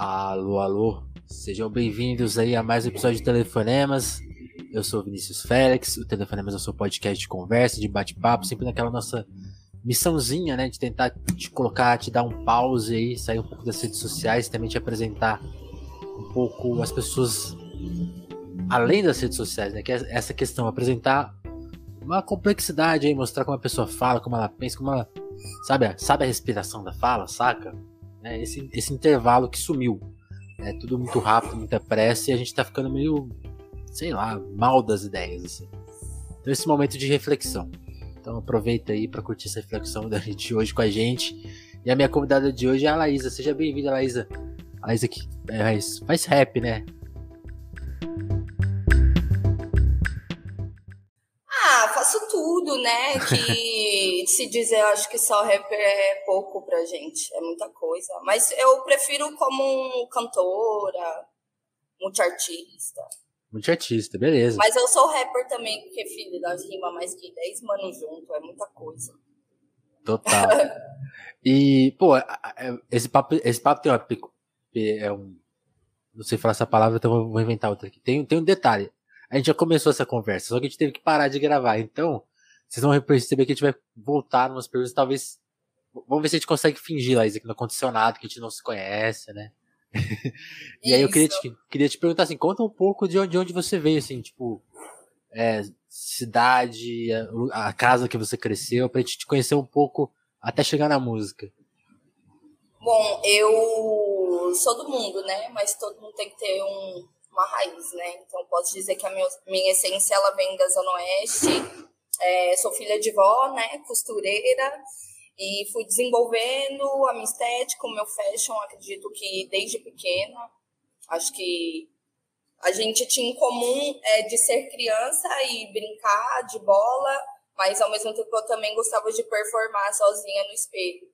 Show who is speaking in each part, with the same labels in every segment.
Speaker 1: Alô, alô, sejam bem-vindos aí a mais um episódio de Telefonemas. Eu sou Vinícius Félix, o Telefonemas é o seu podcast de conversa, de bate-papo, sempre naquela nossa missãozinha, né, de tentar te colocar, te dar um pause aí, sair um pouco das redes sociais, também te apresentar um pouco as pessoas além das redes sociais, né, que é essa questão, apresentar uma complexidade aí, mostrar como a pessoa fala, como ela pensa, como ela sabe, sabe a respiração da fala, saca? Né, esse, esse intervalo que sumiu. É tudo muito rápido, muita pressa e a gente tá ficando meio, sei lá, mal das ideias. Assim. Então, esse momento de reflexão. Então, aproveita aí para curtir essa reflexão gente hoje com a gente. E a minha convidada de hoje é a Laísa. Seja bem-vinda, Laísa. A Laísa que é, faz rap, né?
Speaker 2: Faço tudo, né? Que se dizer, eu acho que só rapper é pouco pra gente, é muita coisa. Mas eu prefiro como cantora, multiartista.
Speaker 1: Multiartista, beleza.
Speaker 2: Mas eu sou rapper também, porque, filho, das rimas mais que 10 manos junto, é muita coisa.
Speaker 1: Total. e, pô, esse papo, esse papo tem uma. É um, não sei falar essa palavra, então vou inventar outra aqui. Tem, tem um detalhe a gente já começou essa conversa, só que a gente teve que parar de gravar. Então, vocês vão perceber que a gente vai voltar umas perguntas, talvez. Vamos ver se a gente consegue fingir, Laísa, que não aconteceu nada, que a gente não se conhece, né? e aí eu queria te, queria te perguntar assim, conta um pouco de onde, de onde você veio, assim, tipo, é, cidade, a, a, casa que você cresceu, pra gente te conhecer um pouco até chegar na música.
Speaker 2: Bom, eu sou do mundo, né? Mas todo mundo tem que ter um, uma raiz, né? Então posso dizer que a minha, minha essência ela vem da Zona Oeste. É, sou filha de vó, né? Costureira. E fui desenvolvendo a minha estética, o meu fashion, acredito que desde pequena. Acho que a gente tinha em comum é, de ser criança e brincar de bola, mas ao mesmo tempo eu também gostava de performar sozinha no espelho.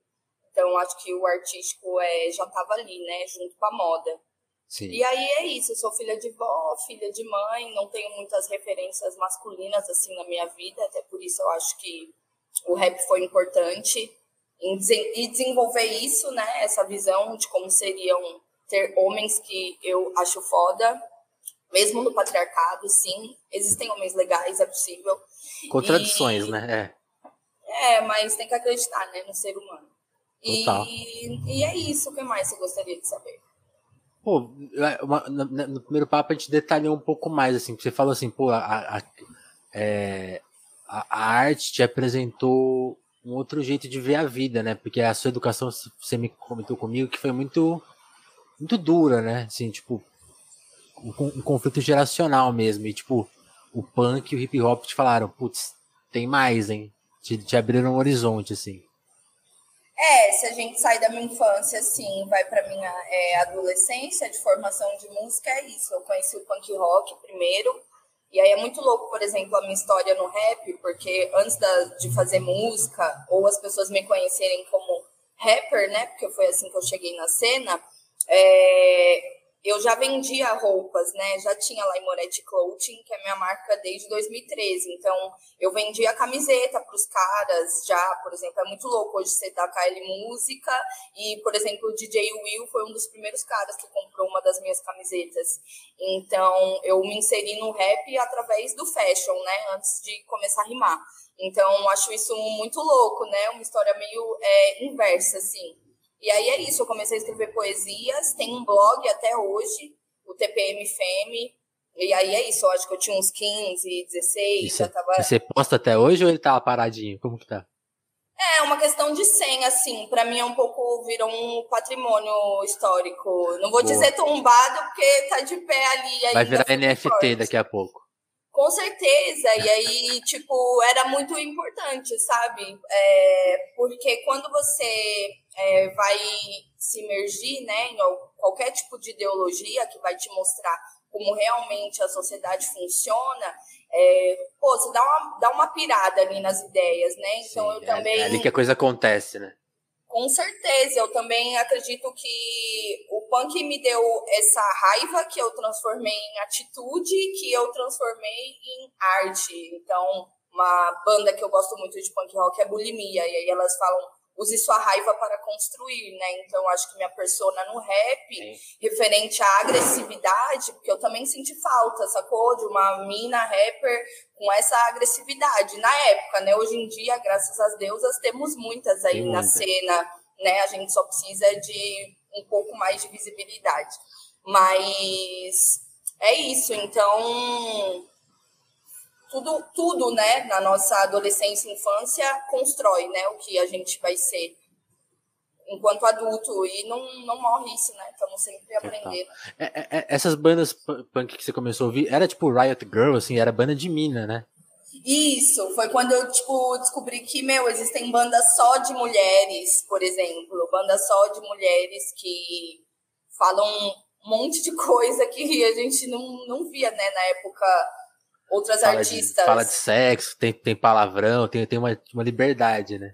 Speaker 2: Então acho que o artístico é, já estava ali, né, junto com a moda. Sim. E aí é isso, eu sou filha de vó, filha de mãe, não tenho muitas referências masculinas assim na minha vida, até por isso eu acho que o rap foi importante em e desenvolver isso, né, essa visão de como seriam ter homens que eu acho foda, mesmo no patriarcado, sim, existem homens legais, é possível.
Speaker 1: Contradições, e, né?
Speaker 2: É. é, mas tem que acreditar, né, no ser humano. Total. E, e é isso, o que mais você gostaria de saber?
Speaker 1: Pô, é, uma, no primeiro papo a gente detalhou um pouco mais, assim, você falou assim, pô, a, a, é, a, a arte te apresentou um outro jeito de ver a vida, né? Porque a sua educação, você me comentou comigo, que foi muito, muito dura, né? Assim, tipo, um, um conflito geracional mesmo. E, tipo, o punk e o hip hop te falaram, putz, tem mais, hein? Te, te abriram um horizonte, assim.
Speaker 2: É, se a gente sai da minha infância, assim, vai para minha é, adolescência de formação de música, é isso. Eu conheci o punk rock primeiro, e aí é muito louco, por exemplo, a minha história no rap, porque antes da, de fazer música, ou as pessoas me conhecerem como rapper, né, porque foi assim que eu cheguei na cena, é, eu já vendia roupas, né? Já tinha lá em Moretti Clothing, que é minha marca desde 2013. Então, eu vendia camiseta para os caras já, por exemplo. É muito louco hoje você dar KL Música. E, por exemplo, o DJ Will foi um dos primeiros caras que comprou uma das minhas camisetas. Então, eu me inseri no rap através do fashion, né? Antes de começar a rimar. Então, acho isso muito louco, né? Uma história meio é, inversa, assim. E aí é isso, eu comecei a escrever poesias, tem um blog até hoje, o TPM Femme, e aí é isso, eu acho que eu tinha uns 15, 16, e já tava...
Speaker 1: Você posta até hoje ou ele tava paradinho? Como que tá?
Speaker 2: É, uma questão de senha, assim, para mim é um pouco, virou um patrimônio histórico. Não vou Boa. dizer tombado, porque tá de pé ali.
Speaker 1: Vai virar NFT forte. daqui a pouco.
Speaker 2: Com certeza, e aí, tipo, era muito importante, sabe? É, porque quando você é, vai se imergir né, em qualquer tipo de ideologia que vai te mostrar como realmente a sociedade funciona, é, pô, você dá uma, dá uma pirada ali nas ideias, né? Então Sim, eu é, também.
Speaker 1: É ali que a coisa acontece, né?
Speaker 2: Com certeza, eu também acredito que o punk me deu essa raiva que eu transformei em atitude, que eu transformei em arte. Então, uma banda que eu gosto muito de punk rock é Bulimia, e aí elas falam use sua raiva para construir, né? Então, acho que minha persona no rap, Sim. referente à agressividade, porque eu também senti falta, sacou? De uma mina rapper com essa agressividade. Na época, né? Hoje em dia, graças às deusas, temos muitas aí Sim, na cena, né? A gente só precisa de um pouco mais de visibilidade. Mas é isso, então tudo, tudo, né, na nossa adolescência e infância constrói, né, o que a gente vai ser enquanto adulto e não, não morre isso, né? Estamos sempre aprendendo.
Speaker 1: É, é, é, essas bandas punk que você começou a ouvir, era tipo Riot Girl, assim, era banda de mina, né?
Speaker 2: Isso, foi quando eu, tipo, descobri que, meu, existem bandas só de mulheres, por exemplo, bandas só de mulheres que falam um monte de coisa que a gente não, não via, né, na época outras
Speaker 1: fala
Speaker 2: artistas.
Speaker 1: De, fala de sexo, tem, tem palavrão, tem, tem uma, uma liberdade, né?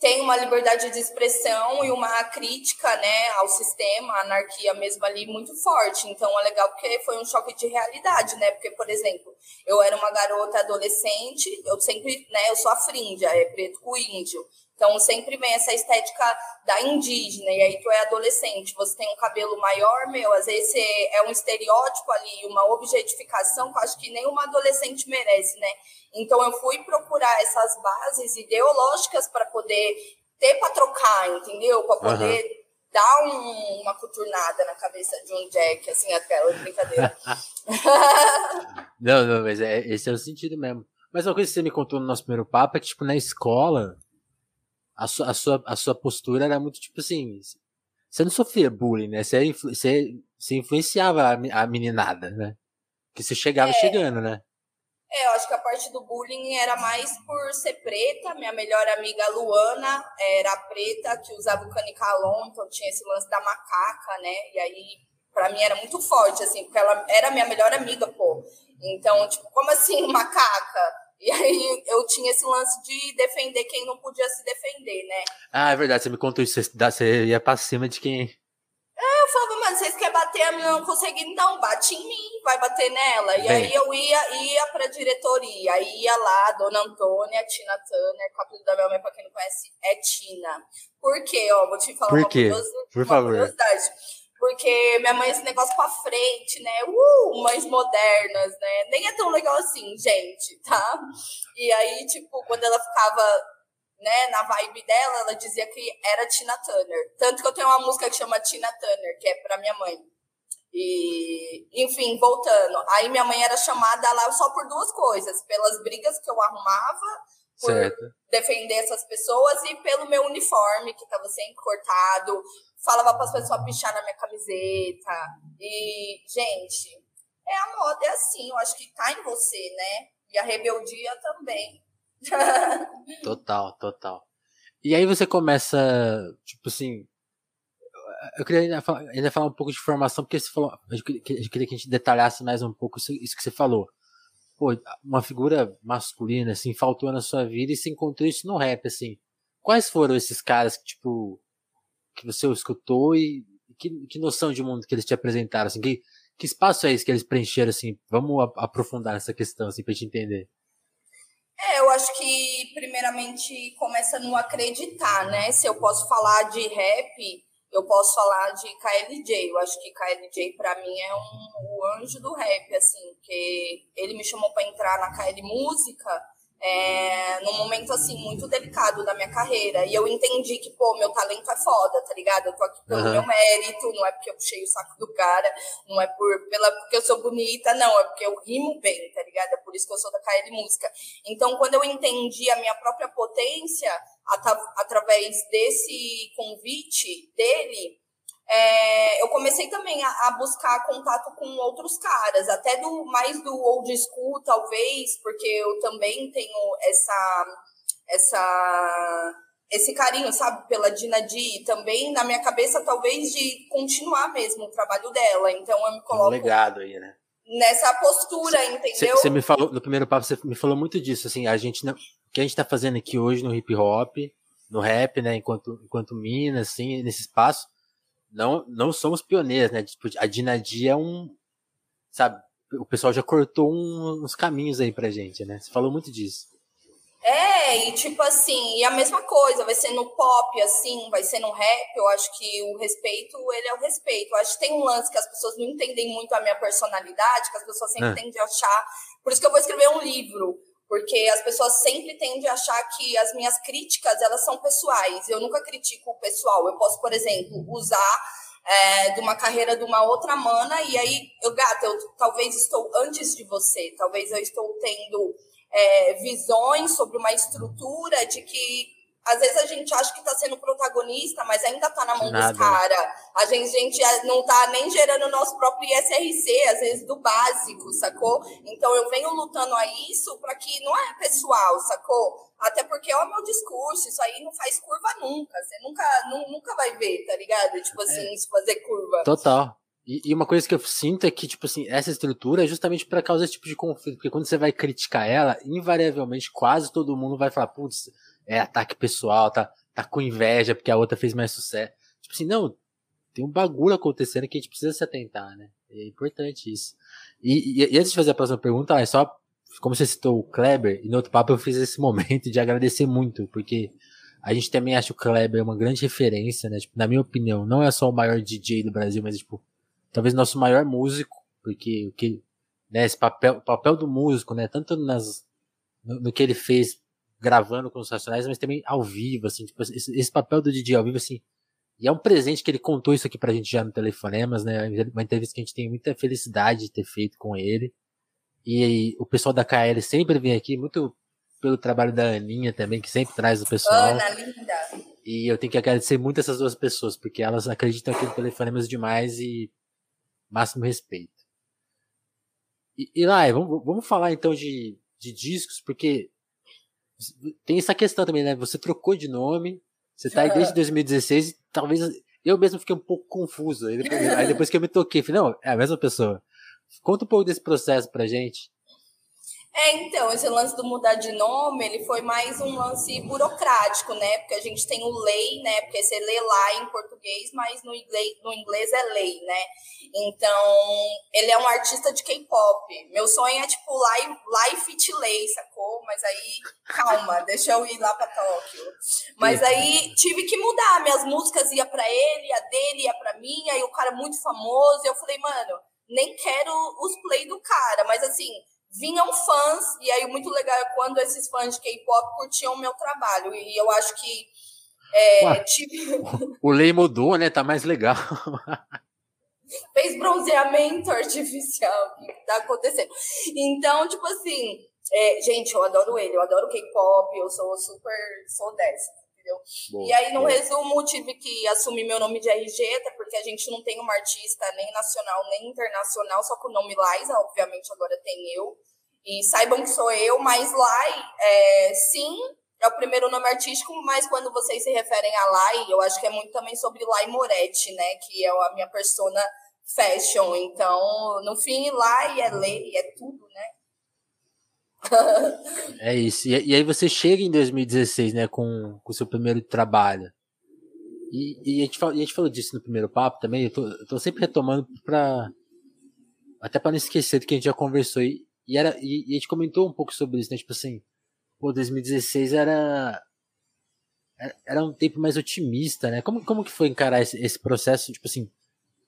Speaker 2: Tem uma liberdade de expressão e uma crítica né, ao sistema, a anarquia mesmo ali, muito forte. Então é legal porque foi um choque de realidade, né? Porque, por exemplo, eu era uma garota adolescente, eu sempre, né, eu sou a frinja, é preto com índio. Então sempre vem essa estética da indígena, e aí tu é adolescente, você tem um cabelo maior, meu, às vezes é um estereótipo ali, uma objetificação que eu acho que nenhuma adolescente merece, né? Então eu fui procurar essas bases ideológicas para poder ter para trocar, entendeu? Para poder uhum. dar um, uma coturnada na cabeça de um Jack, assim, aquela brincadeira.
Speaker 1: não, não, mas é, esse é o sentido mesmo. Mas uma coisa que você me contou no nosso primeiro papo é que, tipo, na escola, a sua, a sua, a sua postura era muito tipo assim. Você não sofria bullying, né? Você, você, você influenciava a, a meninada, né? Que você chegava é. chegando, né?
Speaker 2: É, eu acho que a parte do bullying era mais por ser preta. Minha melhor amiga Luana era preta, que usava o canicalon, então tinha esse lance da macaca, né? E aí, pra mim, era muito forte, assim, porque ela era minha melhor amiga, pô. Então, tipo, como assim, macaca? E aí eu tinha esse lance de defender quem não podia se defender, né?
Speaker 1: Ah, é verdade, você me contou isso, você ia pra cima de quem.
Speaker 2: É, eu falava, mano, vocês querem bater, a menina não consegue, então bate em mim, vai bater nela. E Bem. aí eu ia, ia pra diretoria, aí ia lá, Dona Antônia, Tina Turner, o apelido da minha mãe, pra quem não conhece, é Tina. Por quê? Ó, vou te falar
Speaker 1: Por quê? Uma, Por uma favor. curiosidade.
Speaker 2: Porque minha mãe, esse negócio pra frente, né? Uh, mães modernas, né? Nem é tão legal assim, gente, tá? E aí, tipo, quando ela ficava né, na vibe dela, ela dizia que era Tina Turner. Tanto que eu tenho uma música que chama Tina Turner, que é pra minha mãe. E, enfim, voltando. Aí minha mãe era chamada lá só por duas coisas: pelas brigas que eu arrumava por certo. defender essas pessoas e pelo meu uniforme, que estava sempre cortado. Falava para as pessoas pichar na minha camiseta. E, gente, é a moda, é assim, eu acho que tá em você, né? E a rebeldia também.
Speaker 1: total, total. E aí você começa, tipo assim. Eu queria ainda falar, ainda falar um pouco de formação, porque você falou. Eu queria, que a gente detalhasse mais um pouco isso, isso que você falou pô, uma figura masculina, assim, faltou na sua vida e se encontrou isso no rap, assim. Quais foram esses caras que, tipo, que você escutou e que, que noção de mundo que eles te apresentaram, assim, que, que espaço é esse que eles preencheram, assim? Vamos aprofundar essa questão, assim, pra gente entender.
Speaker 2: É, eu acho que, primeiramente, começa no acreditar, né? Se eu posso falar de rap, eu posso falar de KLJ. Eu acho que KLJ para mim é um, o anjo do rap, assim, porque ele me chamou para entrar na KL Música é, num momento assim muito delicado da minha carreira. E eu entendi que, pô, meu talento é foda, tá ligado? Eu tô aqui pelo uhum. meu mérito, não é porque eu puxei o saco do cara, não é por, pela, porque eu sou bonita, não, é porque eu rimo bem, tá ligado? É por isso que eu sou da KL Música. Então, quando eu entendi a minha própria potência, através desse convite dele, é, eu comecei também a, a, buscar contato com outros caras, até do mais do old school, talvez, porque eu também tenho essa, essa esse carinho, sabe, pela Dina Di, também na minha cabeça, talvez, de continuar mesmo o trabalho dela. Então eu me coloco. Um
Speaker 1: legado aí, né?
Speaker 2: Nessa postura, cê, entendeu?
Speaker 1: Você me falou, no primeiro papo, você me falou muito disso, assim, a gente não, o que a gente tá fazendo aqui hoje no hip hop, no rap, né, enquanto, enquanto Minas, assim, nesse espaço, não, não somos pioneiros, né? Tipo, a Dinadia é um. Sabe? O pessoal já cortou um, uns caminhos aí pra gente, né? Você falou muito disso.
Speaker 2: É, e tipo assim, e a mesma coisa, vai ser no pop, assim, vai ser no rap, eu acho que o respeito, ele é o respeito. Eu acho que tem um lance que as pessoas não entendem muito a minha personalidade, que as pessoas sempre é. tendem a achar. Por isso que eu vou escrever um livro, porque as pessoas sempre tendem a achar que as minhas críticas, elas são pessoais. Eu nunca critico o pessoal. Eu posso, por exemplo, usar é, de uma carreira de uma outra mana, e aí, eu, gata, eu talvez estou antes de você, talvez eu estou tendo é, visões sobre uma estrutura de que às vezes a gente acha que está sendo protagonista, mas ainda está na mão Nada. dos caras. A gente, gente não está nem gerando o nosso próprio ISRC, às vezes do básico, sacou? Então eu venho lutando a isso para que não é pessoal, sacou? Até porque é o meu discurso, isso aí não faz curva nunca. Você nunca, nunca vai ver, tá ligado? Tipo assim, é. isso fazer curva.
Speaker 1: Total. E, e, uma coisa que eu sinto é que, tipo assim, essa estrutura é justamente para causar esse tipo de conflito. Porque quando você vai criticar ela, invariavelmente quase todo mundo vai falar, putz, é ataque pessoal, tá, tá com inveja porque a outra fez mais sucesso. Tipo assim, não, tem um bagulho acontecendo que a gente precisa se atentar, né? É importante isso. E, e, e antes de fazer a próxima pergunta, é só, como você citou o Kleber, e no outro papo eu fiz esse momento de agradecer muito, porque a gente também acha o Kleber uma grande referência, né? Tipo, na minha opinião, não é só o maior DJ do Brasil, mas, tipo, talvez nosso maior músico, porque o que, né, esse papel, o papel do músico, né, tanto nas, no, no, que ele fez gravando com os Racionais, mas também ao vivo, assim, tipo, esse, esse, papel do DJ ao vivo, assim, e é um presente que ele contou isso aqui pra gente já no Telefonemas, né, uma entrevista que a gente tem muita felicidade de ter feito com ele, e, e o pessoal da KL sempre vem aqui, muito pelo trabalho da Aninha também, que sempre traz o pessoal.
Speaker 2: Ana, linda!
Speaker 1: E eu tenho que agradecer muito essas duas pessoas, porque elas acreditam aqui no Telefonemas demais e máximo respeito. E, e lá, vamos, vamos falar então de, de discos, porque tem essa questão também, né? Você trocou de nome, você tá aí desde 2016 e talvez eu mesmo fiquei um pouco confuso. Aí depois, aí depois que eu me toquei, falei, não, é a mesma pessoa. Conta um pouco desse processo pra gente.
Speaker 2: É, então, esse lance do mudar de nome, ele foi mais um lance burocrático, né? Porque a gente tem o lei, né? Porque você lê lá em português, mas no inglês, no inglês é lei, né? Então, ele é um artista de K-pop. Meu sonho é, tipo, Live, live Fit Lay, sacou? Mas aí, calma, deixa eu ir lá pra Tóquio. Mas aí, tive que mudar. Minhas músicas ia para ele, a dele ia pra mim, aí o cara muito famoso. Eu falei, mano, nem quero os play do cara, mas assim vinham fãs, e aí muito legal é quando esses fãs de K-pop curtiam o meu trabalho. E eu acho que. É, Ué, tive...
Speaker 1: O lei mudou, né? Tá mais legal.
Speaker 2: Fez bronzeamento artificial. O que tá acontecendo? Então, tipo assim. É, gente, eu adoro ele, eu adoro K-pop, eu sou super. sou dessa. Boa, e aí, no boa. resumo, tive que assumir meu nome de RG, até porque a gente não tem uma artista nem nacional nem internacional, só com o nome Liza, obviamente agora tem eu. E saibam que sou eu, mas Lai, é, sim, é o primeiro nome artístico, mas quando vocês se referem a Lai, eu acho que é muito também sobre Lai Moretti, né? Que é a minha persona fashion. Então, no fim, Lai é lei, é tudo, né?
Speaker 1: É isso. E, e, aí você chega em 2016, né, com o seu primeiro trabalho. E, e, a gente, a gente falou disso no primeiro papo também. Eu tô, eu tô sempre retomando para até para não esquecer do que a gente já conversou. E, e era, e, a gente comentou um pouco sobre isso, né? Tipo assim, pô, 2016 era era um tempo mais otimista, né? Como, como que foi encarar esse, esse processo, tipo assim,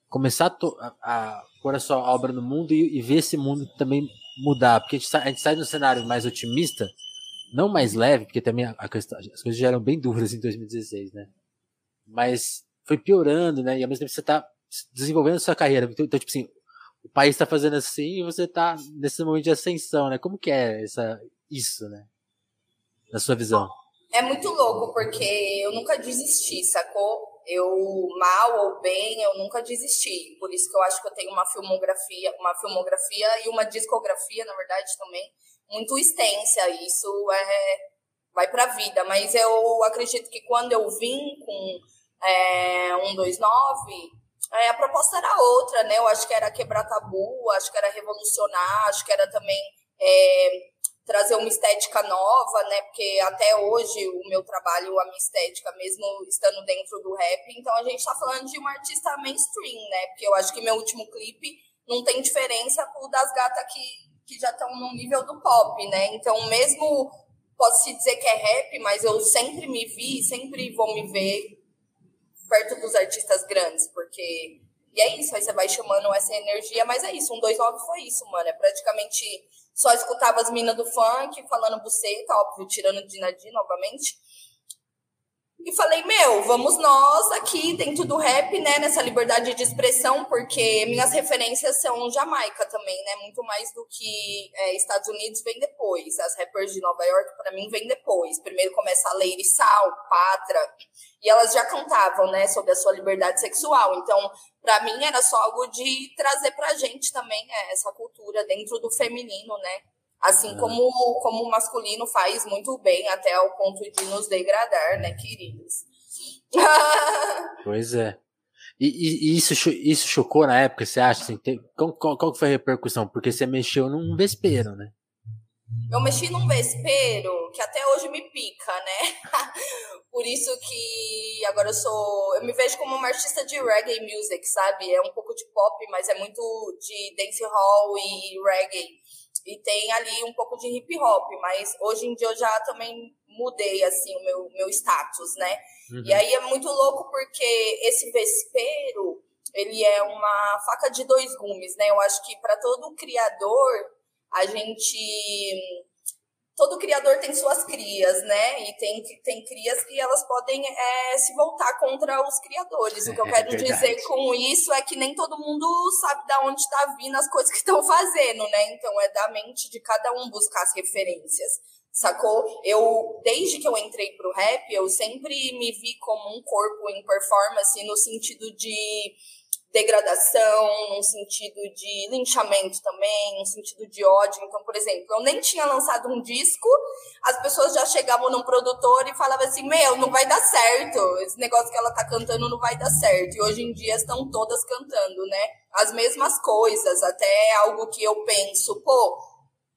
Speaker 1: começar a, a, a pôr a sua obra no mundo e, e ver esse mundo também mudar, porque a gente, a gente sai no cenário mais otimista, não mais leve, porque também a, a questão, as coisas já eram bem duras em 2016, né? Mas foi piorando, né? E ao mesmo tempo você tá desenvolvendo sua carreira. Então, então tipo assim, o país está fazendo assim e você está nesse momento de ascensão, né? Como que é essa, isso, né? Na sua visão?
Speaker 2: É muito louco, porque eu nunca desisti, sacou? Eu mal ou bem, eu nunca desisti. Por isso que eu acho que eu tenho uma filmografia, uma filmografia e uma discografia, na verdade, também muito extensa. Isso é vai para a vida. Mas eu acredito que quando eu vim com é, 129, é, a proposta era outra, né? Eu acho que era quebrar tabu, acho que era revolucionar, acho que era também é, trazer uma estética nova, né? Porque até hoje o meu trabalho, a minha estética, mesmo estando dentro do rap, então a gente está falando de uma artista mainstream, né? Porque eu acho que meu último clipe não tem diferença pro das gatas que, que já estão no nível do pop, né? Então, mesmo posso se dizer que é rap, mas eu sempre me vi, sempre vou me ver perto dos artistas grandes, porque. E é isso, aí você vai chamando essa energia, mas é isso, um 29 foi isso, mano. É praticamente só escutava as minas do funk falando buceta, óbvio, tirando de Nadir novamente. E falei, meu, vamos nós aqui dentro do rap, né, nessa liberdade de expressão, porque minhas referências são Jamaica também, né, muito mais do que é, Estados Unidos vem depois. As rappers de Nova York, para mim, vem depois. Primeiro começa a Lady Sal, Patra, e elas já cantavam, né, sobre a sua liberdade sexual. Então, para mim, era só algo de trazer pra gente também é, essa cultura dentro do feminino, né, Assim como, como o masculino faz muito bem, até ao ponto de nos degradar, né, queridos?
Speaker 1: pois é. E, e, isso, isso chocou na época, você acha? Assim, qual, qual, qual foi a repercussão? Porque você mexeu num vespeiro, né?
Speaker 2: Eu mexi num vespeiro que até hoje me pica, né? Por isso que agora eu sou. Eu me vejo como uma artista de reggae music, sabe? É um pouco de pop, mas é muito de dance hall e reggae e tem ali um pouco de hip hop, mas hoje em dia eu já também mudei assim o meu, meu status, né? Uhum. E aí é muito louco porque esse vespeiro, ele é uma faca de dois gumes, né? Eu acho que para todo criador, a gente todo criador tem suas crias, né? E tem, tem crias que elas podem é, se voltar contra os criadores. O que eu é quero é dizer com isso é que nem todo mundo sabe de onde está vindo as coisas que estão fazendo, né? Então é da mente de cada um buscar as referências. Sacou? Eu, desde que eu entrei pro rap, eu sempre me vi como um corpo em performance no sentido de degradação, num sentido de linchamento também, num sentido de ódio. Então, por exemplo, eu nem tinha lançado um disco, as pessoas já chegavam num produtor e falavam assim: Meu, não vai dar certo, esse negócio que ela tá cantando não vai dar certo. E hoje em dia estão todas cantando, né? As mesmas coisas, até algo que eu penso, pô,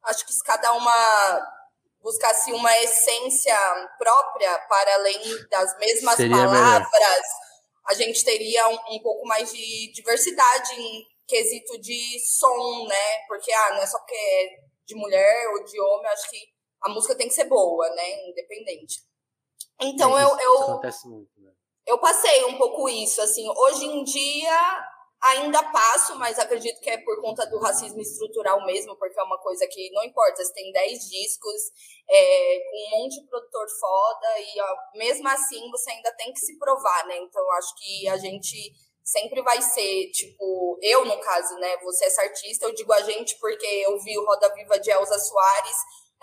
Speaker 2: acho que se cada uma buscasse uma essência própria para além das mesmas Seria palavras. Melhor a gente teria um, um pouco mais de diversidade em quesito de som, né? Porque, ah, não é só porque é de mulher ou de homem, acho que a música tem que ser boa, né? Independente. Então, é, eu, eu,
Speaker 1: acontece muito, né?
Speaker 2: eu passei um pouco isso, assim, hoje em dia ainda passo, mas acredito que é por conta do racismo estrutural mesmo, porque é uma coisa que não importa, você tem 10 discos, é, um monte de produtor foda, e ó, mesmo assim você ainda tem que se provar, né? Então acho que a gente sempre vai ser, tipo, eu no caso, né? Você é essa artista, eu digo a gente porque eu vi o Roda Viva de Elza Soares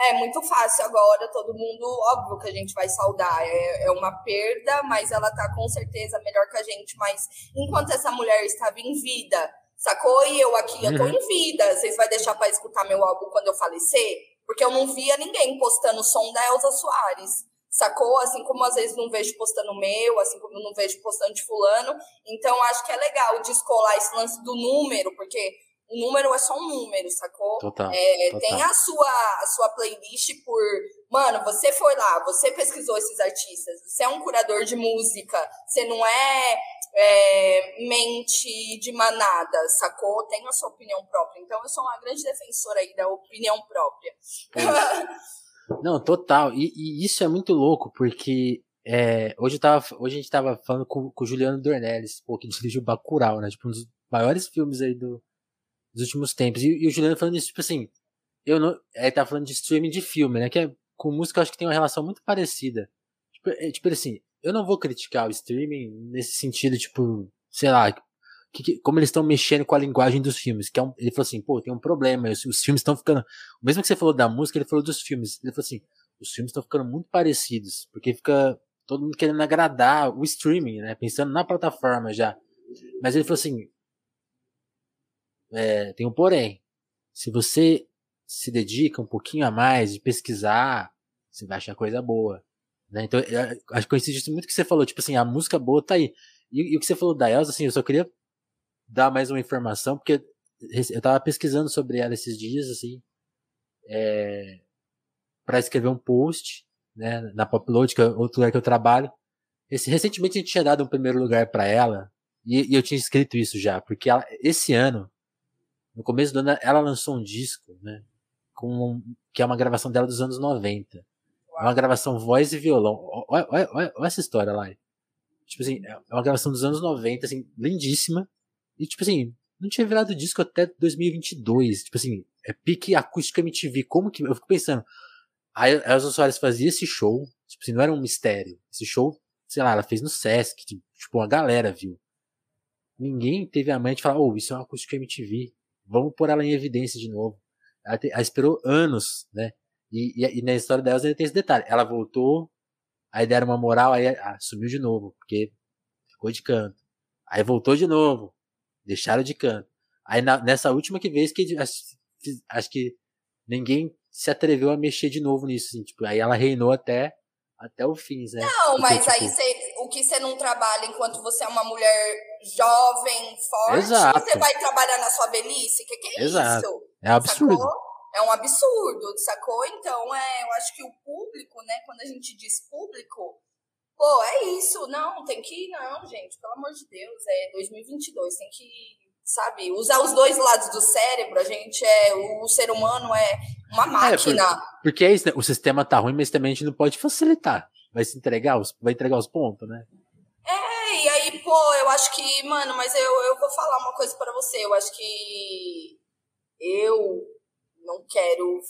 Speaker 2: é muito fácil agora, todo mundo, óbvio que a gente vai saudar. É, é uma perda, mas ela tá com certeza melhor que a gente. Mas enquanto essa mulher estava em vida, sacou? E eu aqui, eu tô uhum. em vida. Vocês vão deixar para escutar meu álbum quando eu falecer? Porque eu não via ninguém postando o som da Elza Soares. Sacou? Assim como às vezes não vejo postando meu, assim como não vejo postando de fulano. Então acho que é legal descolar esse lance do número, porque o número é só um número, sacou?
Speaker 1: Total,
Speaker 2: é,
Speaker 1: total.
Speaker 2: Tem a sua, a sua playlist por. Mano, você foi lá, você pesquisou esses artistas, você é um curador de música, você não é, é mente de manada, sacou? Tem a sua opinião própria. Então eu sou uma grande defensora aí da opinião própria.
Speaker 1: Não, total. E, e, isso é muito louco, porque é, hoje, eu tava, hoje a gente tava falando com, com o Juliano Dornelles, pô, que dirigiu Bacurau, né? Tipo, um dos maiores filmes aí do, dos últimos tempos. E, e, o Juliano falando isso, tipo assim, eu não. Ele tá falando de streaming de filme, né? Que é, com música eu acho que tem uma relação muito parecida. Tipo, é, tipo assim, eu não vou criticar o streaming nesse sentido, tipo, sei lá, que, que, como eles estão mexendo com a linguagem dos filmes. Que é um, ele falou assim, pô, tem um problema, os, os filmes estão ficando. O mesmo que você falou da música, ele falou dos filmes. Ele falou assim, os filmes estão ficando muito parecidos, porque fica todo mundo querendo agradar o streaming, né? Pensando na plataforma já. Mas ele falou assim, é, tem um porém. Se você se dedica um pouquinho a mais de pesquisar, você vai achar coisa boa. Né? Então, acho que coincide muito que você falou, tipo assim, a música boa tá aí. E, e, o que você falou da Elsa, assim, eu só queria dar mais uma informação, porque eu tava pesquisando sobre ela esses dias, assim, é, para escrever um post, né, na Popload, que é outro lugar que eu trabalho. Esse, recentemente a gente tinha dado um primeiro lugar para ela, e, e, eu tinha escrito isso já, porque ela, esse ano, no começo do ano, ela lançou um disco, né? Com, que é uma gravação dela dos anos 90. É uma gravação voz e violão. Olha, olha, olha, olha essa história lá. Tipo assim, é uma gravação dos anos 90, assim, lindíssima. E, tipo assim, não tinha virado disco até 2022. Tipo assim, é pique acústica MTV. Como que. Eu fico pensando. A Elza Soares fazia esse show. Tipo assim, não era um mistério. Esse show, sei lá, ela fez no Sesc. Tipo, uma galera viu. Ninguém teve a mãe de falar, oh, isso é uma acústica MTV. Vamos pôr ela em evidência de novo. Ela, te, ela esperou anos, né? E, e, e, na história dela tem esse detalhe. Ela voltou, aí deram uma moral, aí ah, sumiu de novo, porque ficou de canto. Aí voltou de novo, deixaram de canto. Aí na, nessa última que vez que acho, acho, que ninguém se atreveu a mexer de novo nisso, assim, tipo, aí ela reinou até até o fim, né?
Speaker 2: Não, Porque, mas tipo, aí cê, o que você não trabalha enquanto você é uma mulher jovem, forte, Exato. você vai trabalhar na sua velhice? Que que é Exato. isso?
Speaker 1: É absurdo.
Speaker 2: Sacou? é um absurdo, sacou? Então, é, eu acho que o público, né, quando a gente diz público, pô, é isso, não, tem que, não, gente, pelo amor de Deus, é 2022, tem que, sabe, usar os dois lados do cérebro, a gente é, o, ser humano é uma máquina. É,
Speaker 1: porque, porque é isso, né? o sistema tá ruim, mas também a gente não pode facilitar, vai se entregar, os, vai entregar os pontos, né?
Speaker 2: É, e aí, pô, eu acho que, mano, mas eu, eu vou falar uma coisa para você, eu acho que eu não quero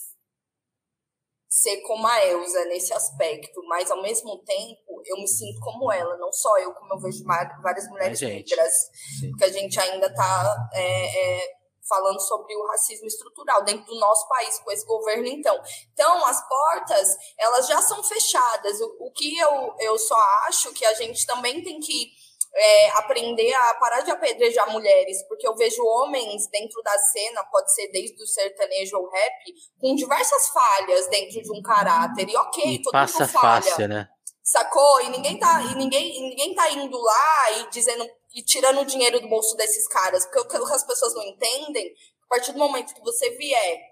Speaker 2: ser como a Elsa nesse aspecto, mas ao mesmo tempo eu me sinto como ela, não só eu, como eu vejo várias mulheres negras, que a gente ainda está é, é, falando sobre o racismo estrutural dentro do nosso país com esse governo então. Então as portas elas já são fechadas. O, o que eu, eu só acho que a gente também tem que é, aprender a parar de apedrejar mulheres, porque eu vejo homens dentro da cena, pode ser desde o sertanejo ou rap, com diversas falhas dentro de um caráter. E ok,
Speaker 1: e todo passa mundo falha. Fácil, né?
Speaker 2: Sacou? E ninguém tá, e ninguém, e ninguém tá indo lá e dizendo e tirando o dinheiro do bolso desses caras, porque o que as pessoas não entendem, a partir do momento que você vier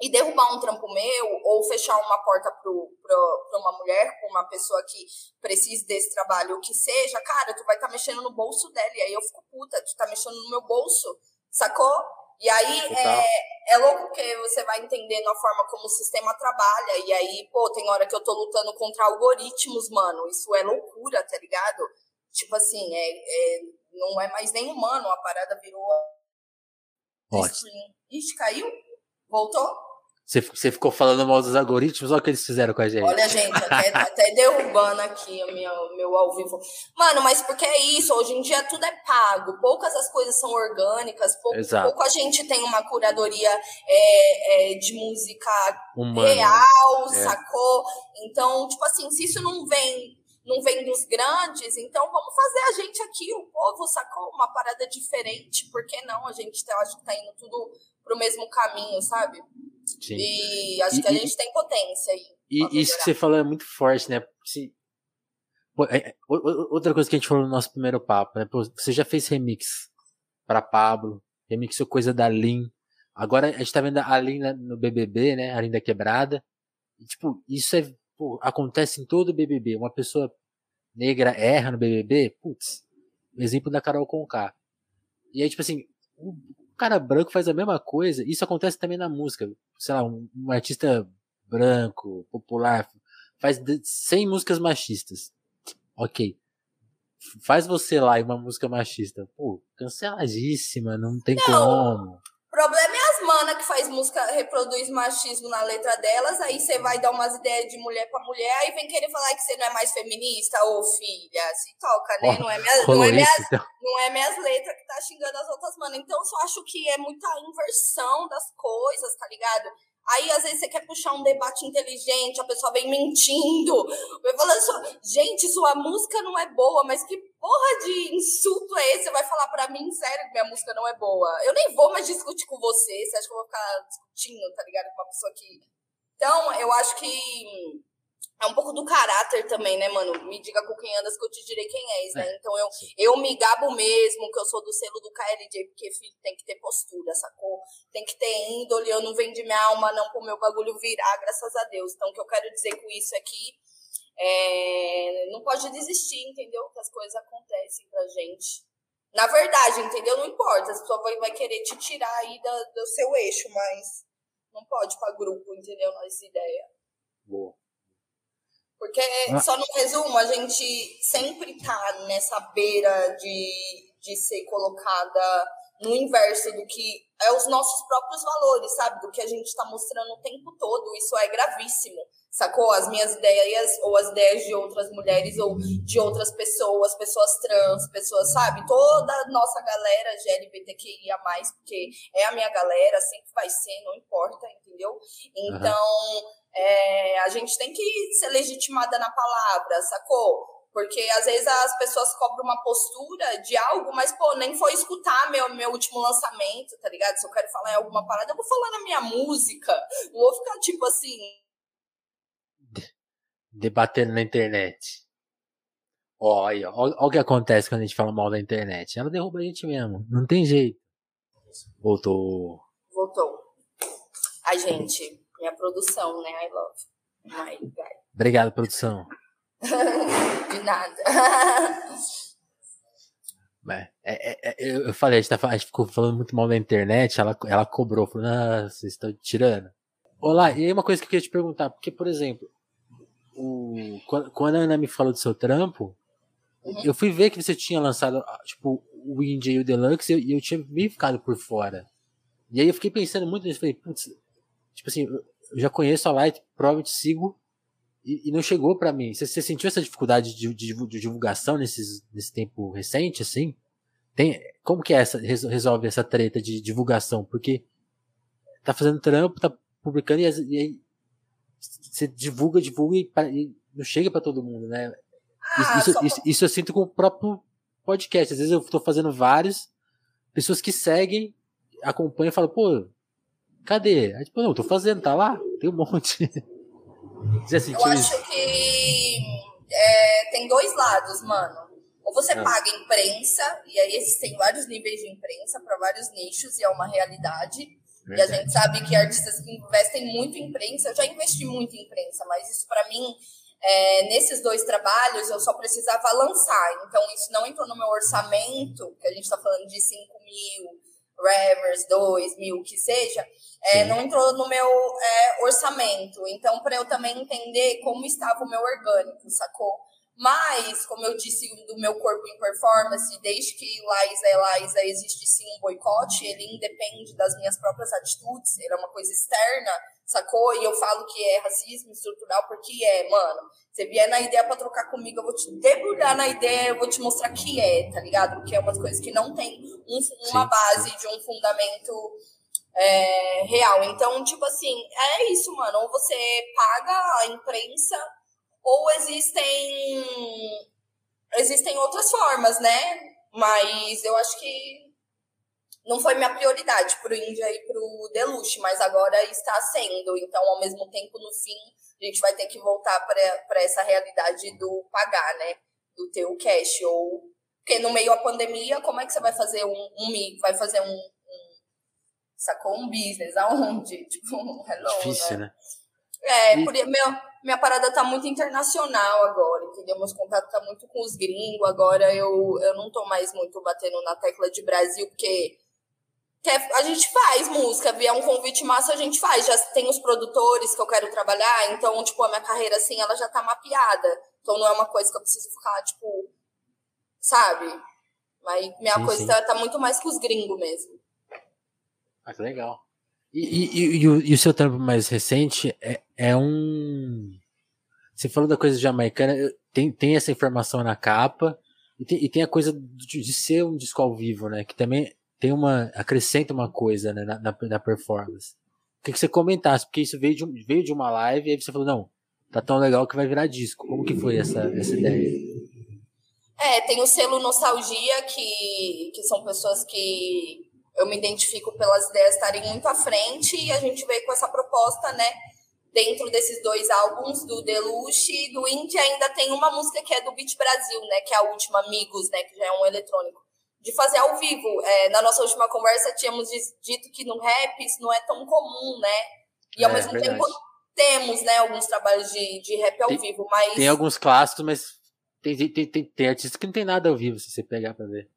Speaker 2: e derrubar um trampo meu ou fechar uma porta para uma mulher, para uma pessoa que precise desse trabalho, o que seja, cara, tu vai estar tá mexendo no bolso dela. E aí eu fico puta, tu tá mexendo no meu bolso, sacou? E aí é, é louco que você vai entendendo a forma como o sistema trabalha. E aí, pô, tem hora que eu tô lutando contra algoritmos, mano. Isso é loucura, tá ligado? Tipo assim, é, é não é mais nem humano, a parada virou. Ixi, caiu? Voltou?
Speaker 1: Você, você ficou falando mal dos algoritmos, olha o que eles fizeram com a gente.
Speaker 2: Olha, gente, até, até derrubando aqui o meu, meu ao vivo. Mano, mas porque é isso, hoje em dia tudo é pago, poucas as coisas são orgânicas, pouco, pouco a gente tem uma curadoria é, é, de música real, é. sacou? Então, tipo assim, se isso não vem não vem dos grandes, então vamos fazer a gente aqui, o povo sacou uma parada diferente, por que não? A gente tá, acho que tá indo tudo pro mesmo caminho, sabe? Sim. E acho e, que a gente tem potência aí.
Speaker 1: E isso que você falou é muito forte, né? Se, pô, é, é outra coisa que a gente falou no nosso primeiro papo, né? Pô, você já fez remix para Pablo, remixou coisa da Lin. Agora a gente tá vendo a Lin no BBB, né? A Lin da Quebrada. E, tipo, isso é, pô, acontece em todo o BBB. Uma pessoa negra erra no BBB, putz, exemplo da Carol Conká. E aí, tipo assim, cara branco faz a mesma coisa, isso acontece também na música. Sei lá, um, um artista branco, popular, faz 100 músicas machistas. Ok. Faz você lá e uma música machista. Pô, canceladíssima, não tem não. como
Speaker 2: problema é as mana que faz música, reproduz machismo na letra delas, aí você vai dar umas ideias de mulher para mulher, aí vem querer falar que você não é mais feminista, ô filha, se toca, né? Oh, não, é minha, não, é minhas, então. não é minhas letras que tá xingando as outras manas. Então, eu só acho que é muita inversão das coisas, tá ligado? Aí, às vezes, você quer puxar um debate inteligente, a pessoa vem mentindo. Vai falando assim, gente, sua música não é boa, mas que porra de insulto é esse? Você vai falar pra mim, sério, que minha música não é boa. Eu nem vou mais discutir com você. Você acha que eu vou ficar discutindo, tá ligado? Com uma pessoa que. Então, eu acho que é um pouco do caráter também, né, mano? Me diga com quem andas que eu te direi quem és, né? É. Então eu, eu me gabo mesmo que eu sou do selo do KLJ, porque, filho, tem que ter postura, sacou? Tem que ter índole, eu não vendo minha alma não pro meu bagulho virar, graças a Deus. Então o que eu quero dizer com isso aqui é, é... não pode desistir, entendeu? Que as coisas acontecem pra gente. Na verdade, entendeu? Não importa, as pessoas vai querer te tirar aí do, do seu eixo, mas não pode pra grupo, entendeu? Nessa ideia.
Speaker 1: Boa.
Speaker 2: Porque, ah. só no resumo, a gente sempre tá nessa beira de, de ser colocada no inverso do que é os nossos próprios valores, sabe? Do que a gente está mostrando o tempo todo. Isso é gravíssimo, sacou? As minhas ideias, ou as ideias de outras mulheres, ou de outras pessoas, pessoas trans, pessoas, sabe? Toda a nossa galera de LGBTQIA, porque é a minha galera, sempre vai ser, não importa, entendeu? Então. Uhum é, a gente tem que ser legitimada na palavra, sacou? Porque às vezes as pessoas cobram uma postura de algo, mas, pô, nem foi escutar meu, meu último lançamento, tá ligado? Se eu quero falar em alguma parada, eu vou falar na minha música. Não vou ficar tipo assim.
Speaker 1: Debatendo na internet. Olha, olha, o que acontece quando a gente fala mal da internet. Ela derruba a gente mesmo. Não tem jeito. Voltou.
Speaker 2: Voltou. A gente. Minha produção, né? I love my guy.
Speaker 1: Obrigado, produção.
Speaker 2: De nada.
Speaker 1: É, é, é, eu falei, a gente, tá, a gente, ficou falando muito mal da internet, ela, ela cobrou, falou, ah, vocês estão tirando. Olá, e aí uma coisa que eu queria te perguntar, porque, por exemplo, o, quando, a Ana me falou do seu trampo, uhum. eu fui ver que você tinha lançado, tipo, o Indie e o Deluxe, e eu, eu tinha meio ficado por fora. E aí eu fiquei pensando muito nisso, falei, putz, tipo assim, eu já conheço a Light, provavelmente sigo, e, e não chegou para mim. Você, você, sentiu essa dificuldade de, de, de, divulgação nesses, nesse tempo recente, assim? Tem, como que é essa, resolve essa treta de divulgação? Porque tá fazendo trampo, tá publicando e, e aí você divulga, divulga e, e não chega para todo mundo, né? Ah, isso, só... isso, isso, eu sinto com o próprio podcast. Às vezes eu tô fazendo vários, pessoas que seguem, acompanham e falam, pô, Cadê? Aí, tipo, não, tô fazendo, tá lá? Tem um monte.
Speaker 2: Sentiu Eu acho que é, tem dois lados, mano. Ou você ah. paga imprensa, e aí existem vários níveis de imprensa para vários nichos, e é uma realidade. Verdade. E a gente sabe que artistas que investem muito em imprensa, eu já investi muito em imprensa, mas isso para mim, é, nesses dois trabalhos, eu só precisava lançar. Então, isso não entrou no meu orçamento, que a gente está falando de 5 mil, Revers, 2 mil, que seja, é, não entrou no meu é, orçamento. Então, para eu também entender como estava o meu orgânico, sacou? Mas, como eu disse, do meu corpo em performance, desde que Liza é Liza, existe sim um boicote, ele independe das minhas próprias atitudes, ele é uma coisa externa, sacou? E eu falo que é racismo estrutural porque é, mano. Você vier na ideia pra trocar comigo, eu vou te debulhar na ideia, eu vou te mostrar que é, tá ligado? Porque é umas coisas que não tem um, uma base de um fundamento é, real. Então, tipo assim, é isso, mano. Ou você paga a imprensa, ou existem existem outras formas, né? Mas eu acho que não foi minha prioridade pro Índia e pro Deluxe, mas agora está sendo. Então, ao mesmo tempo, no fim, a gente vai ter que voltar para essa realidade do pagar, né? Do ter o cash. Ou. Porque no meio da pandemia, como é que você vai fazer um, um mico? Vai fazer um, sacou? Um business, aonde? Tipo, hello,
Speaker 1: Difícil, né? né?
Speaker 2: É, por, meu, minha parada tá muito internacional agora, entendeu? Meus contatos tá muito com os gringos, agora eu, eu não tô mais muito batendo na tecla de Brasil, porque quer, a gente faz música, vier um convite massa, a gente faz. Já tem os produtores que eu quero trabalhar, então, tipo, a minha carreira, assim, ela já tá mapeada. Então não é uma coisa que eu preciso ficar, tipo, sabe? Mas minha sim, coisa sim. Tá, tá muito mais com os gringos mesmo.
Speaker 1: Ah, que legal. E, e, e, o, e, o, seu trampo mais recente é, é, um. Você falou da coisa jamaicana, tem, tem essa informação na capa, e tem, e tem a coisa de, de, ser um disco ao vivo, né? Que também tem uma. acrescenta uma coisa né, na, na, na performance. Queria que você comentasse, porque isso veio de, veio de uma live e aí você falou, não, tá tão legal que vai virar disco. Como que foi essa, essa ideia?
Speaker 2: É, tem o selo Nostalgia, que, que são pessoas que eu me identifico pelas ideias estarem muito à frente e a gente veio com essa proposta, né? Dentro desses dois álbuns, do Deluxe e do Indie, ainda tem uma música que é do Beat Brasil, né? Que é a última, Amigos, né? Que já é um eletrônico. De fazer ao vivo. É, na nossa última conversa, tínhamos dito que no rap isso não é tão comum, né? E ao é, mesmo verdade. tempo temos, né, alguns trabalhos de, de rap ao
Speaker 1: tem,
Speaker 2: vivo, mas...
Speaker 1: Tem alguns clássicos, mas tem, tem, tem, tem artistas que não tem nada ao vivo, se você pegar pra ver.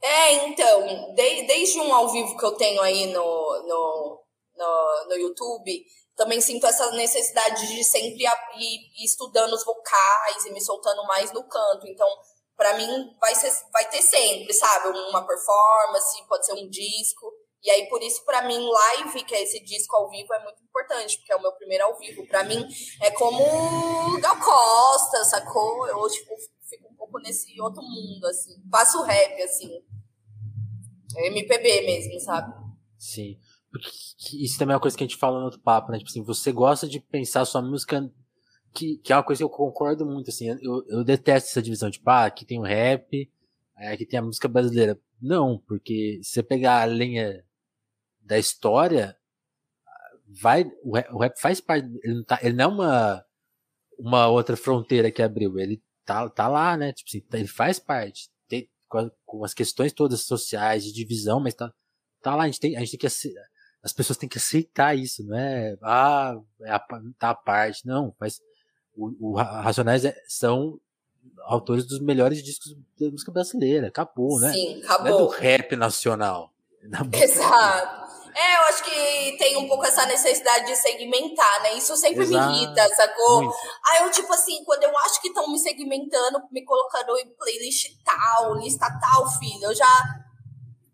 Speaker 2: É, então, de, desde um ao vivo que eu tenho aí no, no, no, no YouTube, também sinto essa necessidade de sempre ir, estudando os vocais e me soltando mais no canto. Então, para mim, vai, ser, vai ter sempre, sabe? Uma performance, pode ser um disco. E aí, por isso, para mim, live, que é esse disco ao vivo, é muito importante, porque é o meu primeiro ao vivo. Para mim, é como Gal Costa, sacou? Eu, tipo, fico um pouco nesse outro mundo, assim. Faço rap, assim. É MPB mesmo, sabe?
Speaker 1: Sim. Isso também é uma coisa que a gente fala no outro papo, né? Tipo assim, você gosta de pensar sua música, que, que é uma coisa que eu concordo muito, assim. Eu, eu detesto essa divisão tipo, ah, aqui tem o rap, aqui tem a música brasileira. Não, porque se você pegar a linha da história, vai, o rap, o rap faz parte, ele não, tá, ele não é uma, uma outra fronteira que abriu, ele tá, tá lá, né? Tipo assim, ele faz parte, tem, com as questões todas sociais, de divisão, mas tá, tá lá, a gente tem, a gente tem que, as pessoas têm que aceitar isso, não é, ah, é a, tá a parte, não, mas o, o Racionais é, são autores dos melhores discos da música brasileira, acabou, né?
Speaker 2: Sim, acabou.
Speaker 1: Não é do rap nacional.
Speaker 2: Exato. É, eu acho que tem um pouco essa necessidade de segmentar, né? Isso sempre Exato. me irrita, sacou? Muito. Aí eu, tipo assim, quando eu acho que estão me segmentando, me colocando em playlist tal, lista tal, filho, eu já.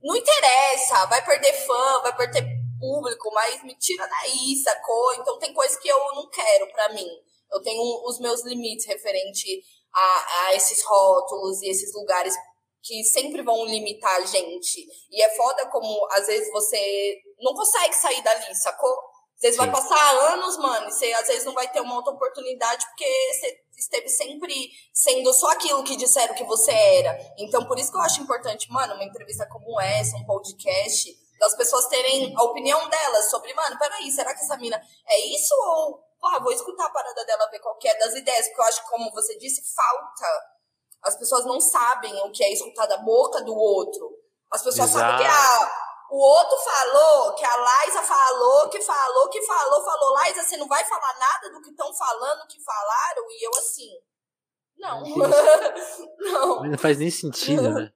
Speaker 2: Não interessa, vai perder fã, vai perder público, mas me tira daí, sacou? Então tem coisas que eu não quero pra mim. Eu tenho os meus limites referente a, a esses rótulos e esses lugares que sempre vão limitar a gente. E é foda como, às vezes, você não consegue sair dali, sacou? Às vezes Sim. vai passar anos, mano, e você às vezes não vai ter uma outra oportunidade porque você esteve sempre sendo só aquilo que disseram que você era. Então, por isso que eu acho importante, mano, uma entrevista como essa, um podcast, das pessoas terem a opinião delas sobre, mano, peraí, será que essa mina é isso ou, pô, vou escutar a parada dela, ver qual é das ideias, porque eu acho que, como você disse, falta as pessoas não sabem o que é escutar da boca do outro. As pessoas Exato. sabem que a, o outro falou, que a Laisa falou, que falou, que falou, falou. Laisa, você não vai falar nada do que estão falando, que falaram? E eu assim, não.
Speaker 1: não. Não faz nem sentido, né?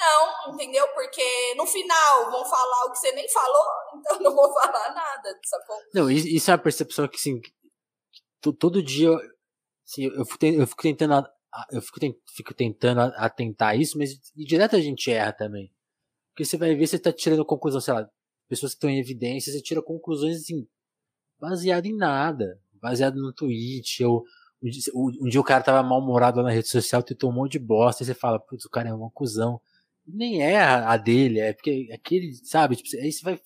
Speaker 2: Não, entendeu? Porque no final vão falar o que você nem falou, então não vou falar nada, sacou?
Speaker 1: Não, isso é uma percepção que, assim, todo dia assim, eu, fico, eu fico tentando eu fico, fico tentando atentar isso, mas direto a gente erra também. Porque você vai ver, você tá tirando conclusão, sei lá, pessoas que estão em evidência, você tira conclusões assim, baseado em nada, baseado no tweet, ou um dia o cara tava mal-humorado na rede social, tentou um monte de bosta, e você fala, putz, o cara é uma cuzão. Nem é a, dele, é porque aquele, sabe, tipo, aí você vai,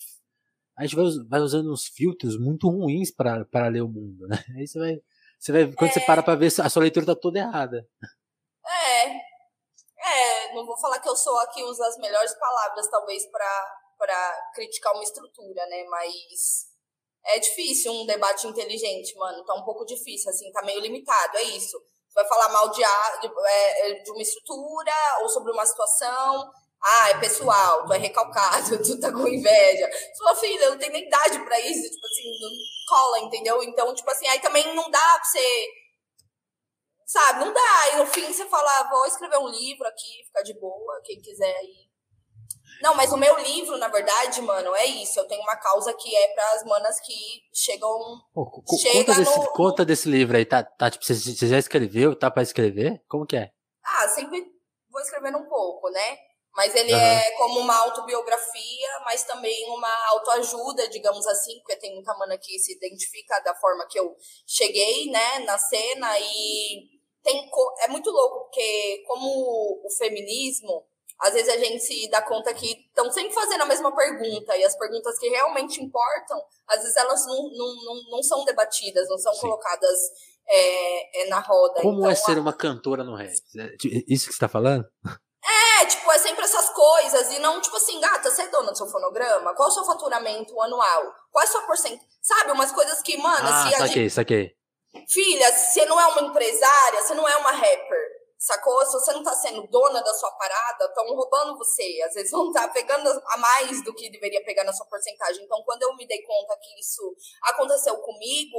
Speaker 1: a gente vai, vai usando uns filtros muito ruins para ler o mundo, né? Aí você vai, você vai, quando é... você para pra ver, a sua leitura tá toda errada.
Speaker 2: É. É, não vou falar que eu sou a que usa as melhores palavras, talvez, para criticar uma estrutura, né? Mas é difícil um debate inteligente, mano. Tá um pouco difícil, assim, tá meio limitado, é isso. Vai falar mal de, de, é, de uma estrutura ou sobre uma situação, ah, é pessoal, tu é recalcado, tu tá com inveja. Sua filha, não tem nem idade pra isso, tipo assim, não cola, entendeu? Então, tipo assim, aí também não dá pra você. Sabe, não dá. E no fim você fala, ah, vou escrever um livro aqui, ficar de boa, quem quiser aí. Não, mas o meu livro, na verdade, mano, é isso. Eu tenho uma causa que é para as manas que chegam.
Speaker 1: Pô, chega conta, desse, no... conta desse livro aí, tá? tá tipo, você, você já escreveu? Tá para escrever? Como que é?
Speaker 2: Ah, sempre vou escrevendo um pouco, né? Mas ele uhum. é como uma autobiografia, mas também uma autoajuda, digamos assim, porque tem muita mana que se identifica da forma que eu cheguei, né, na cena e tem é muito louco porque como o feminismo, às vezes a gente se dá conta que estão sempre fazendo a mesma pergunta e as perguntas que realmente importam, às vezes elas não, não, não, não são debatidas, não são Sim. colocadas é, é, na roda.
Speaker 1: Como então, é ser a... uma cantora no rap? Isso que você está falando?
Speaker 2: É, tipo, é sempre essas coisas. E não, tipo assim, gata, você é dona do seu fonograma? Qual é o seu faturamento anual? Qual é a sua porcentagem? Sabe, umas coisas que, mano,
Speaker 1: ah,
Speaker 2: se
Speaker 1: a saquei, gente... saquei.
Speaker 2: Filha, você não é uma empresária, você não é uma rapper. Sacou? Se você não tá sendo dona da sua parada, estão roubando você. Às vezes vão estar tá pegando a mais do que deveria pegar na sua porcentagem. Então, quando eu me dei conta que isso aconteceu comigo,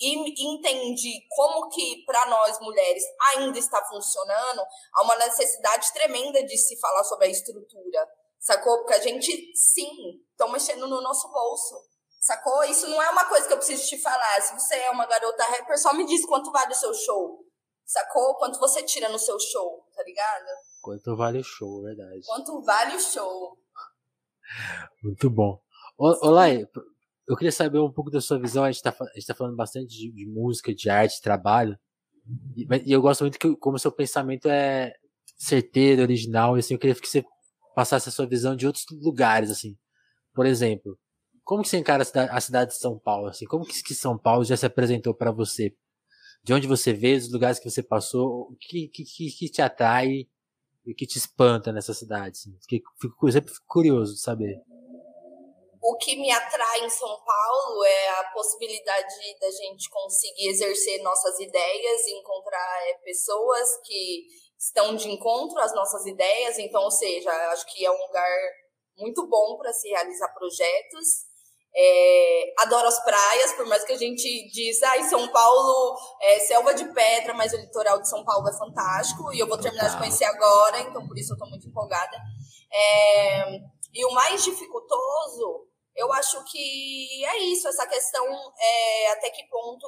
Speaker 2: e entendi como que para nós mulheres ainda está funcionando, há uma necessidade tremenda de se falar sobre a estrutura, sacou? Porque a gente, sim, estão mexendo no nosso bolso, Sacou? Isso não é uma coisa que eu preciso te falar. Se você é uma garota rapper, só me diz quanto vale o seu show. Sacou? Quanto você tira no seu show, tá ligado?
Speaker 1: Quanto vale o show, verdade.
Speaker 2: Quanto vale o show.
Speaker 1: Muito bom. Ô, Lai, eu queria saber um pouco da sua visão. A gente tá, a gente tá falando bastante de, de música, de arte, de trabalho. E, e, eu gosto muito que como seu pensamento é certeiro, original. E assim, eu queria que você passasse a sua visão de outros lugares, assim. Por exemplo, como que você encara a cidade, a cidade de São Paulo? Assim, como que, que São Paulo já se apresentou para você? De onde você vê, os lugares que você passou, o que, que, que, te atrai e que te espanta nessa cidade? Assim? Fico, sempre fico curioso de saber.
Speaker 2: O que me atrai em São Paulo é a possibilidade da gente conseguir exercer nossas ideias, encontrar é, pessoas que estão de encontro às nossas ideias. Então, ou seja, acho que é um lugar muito bom para se realizar projetos. É, adoro as praias, por mais que a gente diz, ah, em São Paulo é selva de pedra, mas o litoral de São Paulo é fantástico e eu vou terminar de conhecer agora, então por isso eu estou muito empolgada. É, e o mais dificultoso eu acho que é isso, essa questão é até que ponto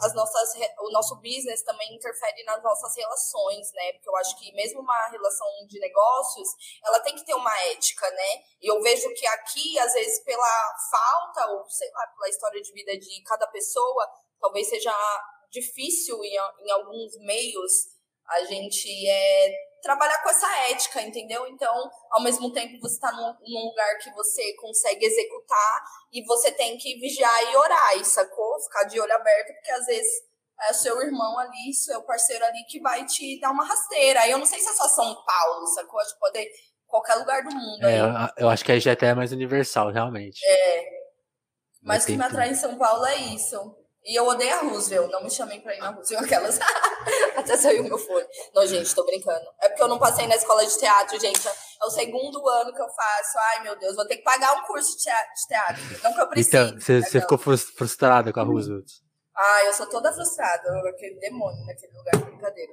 Speaker 2: as nossas, o nosso business também interfere nas nossas relações, né? Porque eu acho que mesmo uma relação de negócios, ela tem que ter uma ética, né? E eu vejo que aqui, às vezes, pela falta, ou sei lá, pela história de vida de cada pessoa, talvez seja difícil em, em alguns meios a gente é trabalhar com essa ética, entendeu? Então, ao mesmo tempo, você está num, num, lugar que você consegue executar e você tem que vigiar e orar, e sacou? Ficar de olho aberto, porque às vezes é seu irmão ali, seu parceiro ali que vai te dar uma rasteira. Aí eu não sei se é só São Paulo, sacou? Acho que pode qualquer lugar do mundo.
Speaker 1: É, eu, eu, acho que aí já até é mais universal, realmente.
Speaker 2: É. Mas o que me atrai em São Paulo é isso. E eu odeio a Roosevelt, não me chamem pra ir na Roosevelt, aquelas. Até saiu meu fone. Não, gente, tô brincando. É porque eu não passei na escola de teatro, gente. É o segundo ano que eu faço. Ai, meu Deus, vou ter que pagar um curso de teatro. Não que eu precise.
Speaker 1: Então, você, ficou frustrada com a Roosevelt?
Speaker 2: Ah, eu sou toda frustrada. Aquele demônio naquele lugar, brincadeira.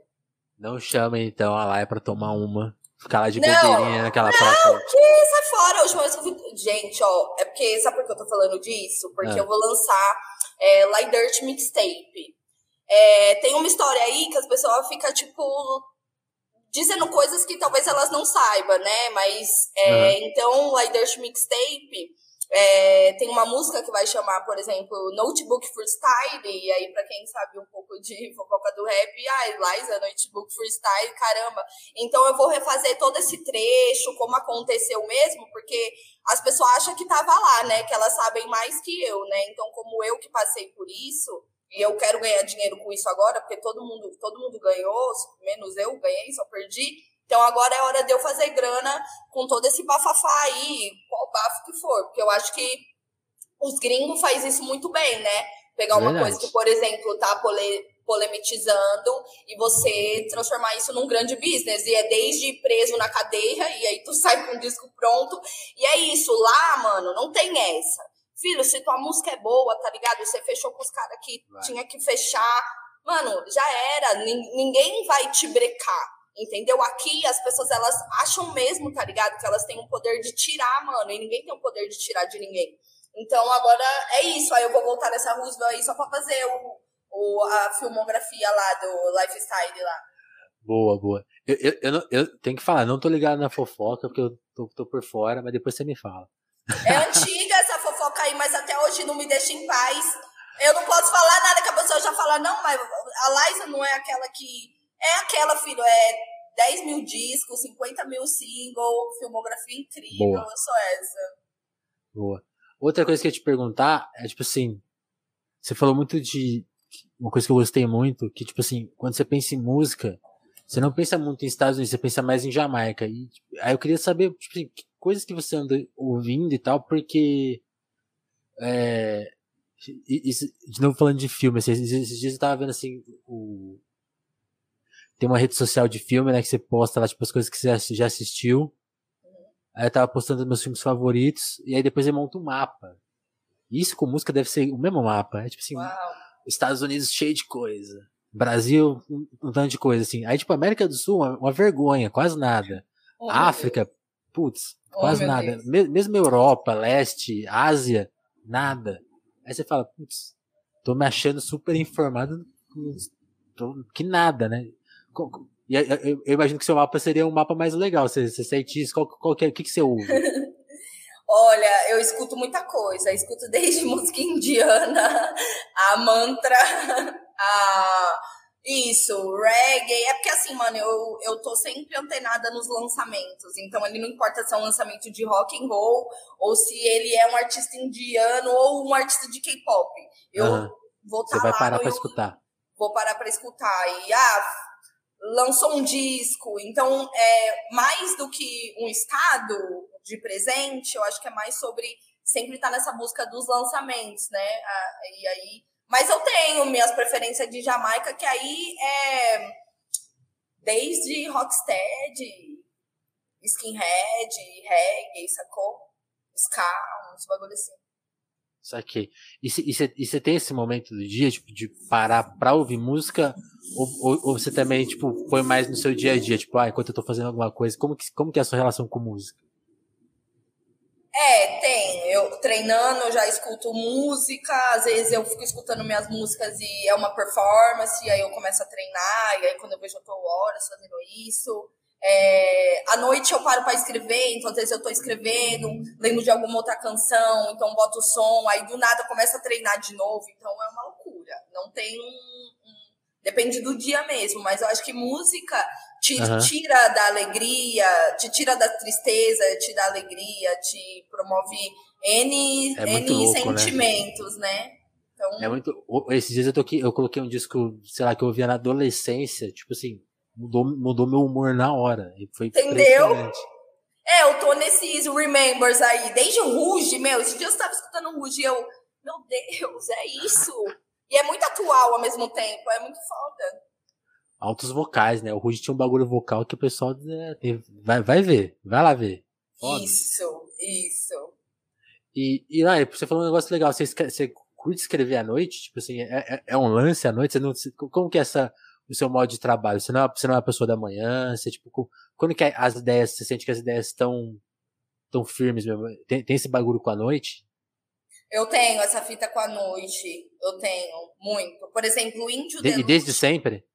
Speaker 1: Não chamem, então, a Laia pra tomar uma. Ficar lá de bobeirinha naquela
Speaker 2: não,
Speaker 1: praça.
Speaker 2: Não, que sai fora. Vez que eu. Gente, ó, é porque, sabe por que eu tô falando disso? Porque ah. eu vou lançar é, Light Dirt Mixtape. É, tem uma história aí que as pessoas ficam, tipo, dizendo coisas que talvez elas não saibam, né? Mas, é, uhum. então, Light Dirt Mixtape é, tem uma música que vai chamar, por exemplo, Notebook Freestyle, e aí, para quem sabe um pouco de fofoca do rap, ah, Eliza, Notebook Freestyle, caramba. Então eu vou refazer todo esse trecho, como aconteceu mesmo, porque as pessoas acham que tava lá, né? Que elas sabem mais que eu, né? Então, como eu que passei por isso, e eu quero ganhar dinheiro com isso agora, porque todo mundo, todo mundo ganhou, menos eu ganhei, só perdi. Então agora é hora de eu fazer grana com todo esse bafafá aí, qual bafo que for, porque eu acho que os gringos fazem isso muito bem, né? Pegar uma Verdade. coisa que, por exemplo, tá pole, polemizando e você transformar isso num grande business. E é desde preso na cadeia, e aí tu sai com o disco pronto. E é isso, lá, mano, não tem essa. Filho, se tua música é boa, tá ligado? Você fechou com os caras que vai. tinha que fechar. Mano, já era. Ninguém vai te brecar. Entendeu? Aqui as pessoas elas acham mesmo, tá ligado? Que elas têm o poder de tirar, mano, e ninguém tem o poder de tirar de ninguém. Então agora é isso. Aí eu vou voltar nessa Roosevelt aí só pra fazer o, o, a filmografia lá do Lifestyle lá.
Speaker 1: Boa, boa. Eu, eu, eu, não, eu tenho que falar, não tô ligado na fofoca, porque eu tô, tô por fora, mas depois você me fala.
Speaker 2: É antiga essa fofoca aí, mas até hoje não me deixa em paz. Eu não posso falar nada que a pessoa já fala, não, mas a Liza não é aquela que é aquela, filho, é 10 mil discos, 50 mil singles, filmografia incrível, Boa. eu sou essa.
Speaker 1: Boa. Outra coisa que eu ia te perguntar é, tipo assim, você falou muito de uma coisa que eu gostei muito, que, tipo assim, quando você pensa em música, você não pensa muito em Estados Unidos, você pensa mais em Jamaica. E, tipo, aí eu queria saber, tipo assim, que coisas que você anda ouvindo e tal, porque. É, isso, de novo falando de filme, assim, esses dias eu tava vendo assim, o, tem uma rede social de filme, né? Que você posta lá, tipo, as coisas que você já assistiu. Aí eu tava postando meus filmes favoritos. E aí depois ele monta um mapa. Isso com música deve ser o mesmo mapa. É tipo assim, Uau. Estados Unidos cheio de coisa. Brasil, um, um tanto de coisa, assim. Aí, tipo, América do Sul, uma, uma vergonha, quase nada. Oh, África, putz, oh, quase nada. Mesmo Europa, Leste, Ásia, nada. Aí você fala, putz, tô me achando super informado, tô, que nada, né? E eu, imagino que seu mapa seria um mapa mais legal. Você, você sente isso? Qual, qual que é, o que, que você ouve?
Speaker 2: Olha, eu escuto muita coisa. Eu escuto desde música indiana, a mantra, a isso, reggae. É porque assim, mano, eu, eu tô sempre antenada nos lançamentos. Então, ele não importa se é um lançamento de rock and roll ou se ele é um artista indiano ou um artista de K-pop. Eu uhum. vou estar
Speaker 1: tá Você vai parar pra escutar.
Speaker 2: Vou parar pra escutar. E, ah, lançou um disco. Então, é mais do que um estado de presente, eu acho que é mais sobre sempre estar tá nessa busca dos lançamentos, né? E aí mas eu tenho minhas preferências de Jamaica, que aí é desde rocksteady, skinhead, reggae, sacou? Ska, uns bagulho assim.
Speaker 1: Saquei. E você tem esse momento do dia, tipo, de parar pra ouvir música? Ou, você também, tipo, põe mais no seu dia a dia? Tipo, ah, enquanto eu tô fazendo alguma coisa, como que, como que é a sua relação com música?
Speaker 2: É, tem. Eu treinando, eu já escuto música, às vezes eu fico escutando minhas músicas e é uma performance, aí eu começo a treinar, e aí quando eu vejo eu tô horas fazendo isso. É, à noite eu paro para escrever, então às vezes eu tô escrevendo, lembro de alguma outra canção, então boto o som, aí do nada eu começo a treinar de novo, então é uma loucura. Não tem um, um depende do dia mesmo, mas eu acho que música te uhum. tira da alegria, te tira da tristeza, te dá alegria, te promove N, é N louco, né? sentimentos, né? né?
Speaker 1: Então... É muito. Esses dias eu, toquei, eu coloquei um disco, sei lá, que eu ouvia na adolescência, tipo assim, mudou, mudou meu humor na hora. E foi
Speaker 2: Entendeu? É, eu tô nesses remembers aí, desde o Ruge, meu, esse dia eu estava escutando o Ruge e eu, meu Deus, é isso. e é muito atual ao mesmo tempo, é muito foda
Speaker 1: altos vocais, né? O Rude tinha um bagulho vocal que o pessoal né, vai, vai ver, vai lá ver.
Speaker 2: Foda. Isso, isso.
Speaker 1: E, e lá, você falou um negócio legal, você, você curte escrever à noite? Tipo assim, é, é, é um lance à noite? Você não, como que é essa, o seu modo de trabalho? Você não, é, você não é uma pessoa da manhã? Você, tipo, quando que as ideias, você sente que as ideias estão tão firmes mesmo? Tem, tem esse bagulho com a noite?
Speaker 2: Eu tenho essa fita com a noite. Eu tenho, muito. Por exemplo, o Índio
Speaker 1: de, E desde sempre?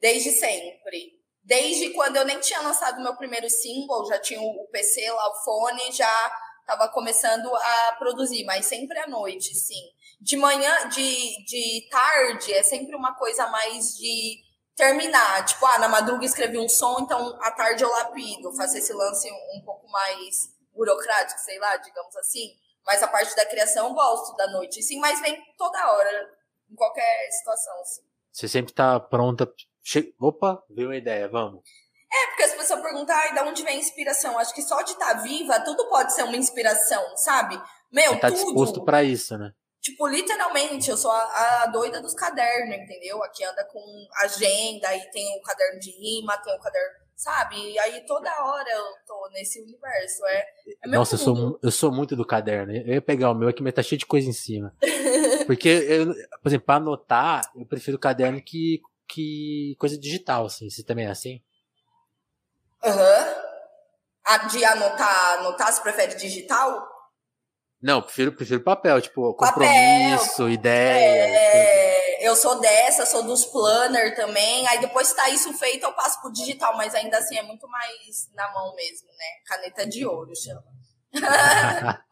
Speaker 2: Desde sempre. Desde quando eu nem tinha lançado meu primeiro single, já tinha o PC lá, o fone, já estava começando a produzir, mas sempre à noite, sim. De manhã, de, de tarde, é sempre uma coisa mais de terminar. Tipo, ah, na madruga escrevi um som, então à tarde eu lapido, faço esse lance um, pouco mais burocrático, sei lá, digamos assim. Mas a parte da criação eu gosto da noite, sim, mas vem toda hora, em qualquer situação, sim.
Speaker 1: Você sempre tá pronta Che... Opa, veio uma ideia, vamos.
Speaker 2: É, porque as pessoas perguntam, ai, de onde vem a inspiração? Acho que só de estar tá viva, tudo pode ser uma inspiração, sabe? Meu,
Speaker 1: tá
Speaker 2: tudo.
Speaker 1: disposto para isso, né?
Speaker 2: Tipo, literalmente, eu sou a, a, doida dos cadernos, entendeu? Aqui anda com agenda, aí tem o caderno de rima, tem o caderno, sabe? E aí toda hora eu tô nesse universo. É, é
Speaker 1: Nossa, eu sou, eu sou muito do caderno. Eu ia pegar o meu aqui, mas tá cheio de coisa em cima. Porque, eu, por exemplo, pra anotar, eu prefiro caderno que que coisa digital, assim. Você também é assim?
Speaker 2: Aham. Uhum. De anotar, anotar, você prefere digital?
Speaker 1: Não, prefiro, prefiro papel, tipo, compromisso, papel, ideia.
Speaker 2: É, eu sou dessa, sou dos planner também. Aí depois tá isso feito, eu passo pro digital, mas ainda assim é muito mais na mão mesmo, né? Caneta de ouro chama.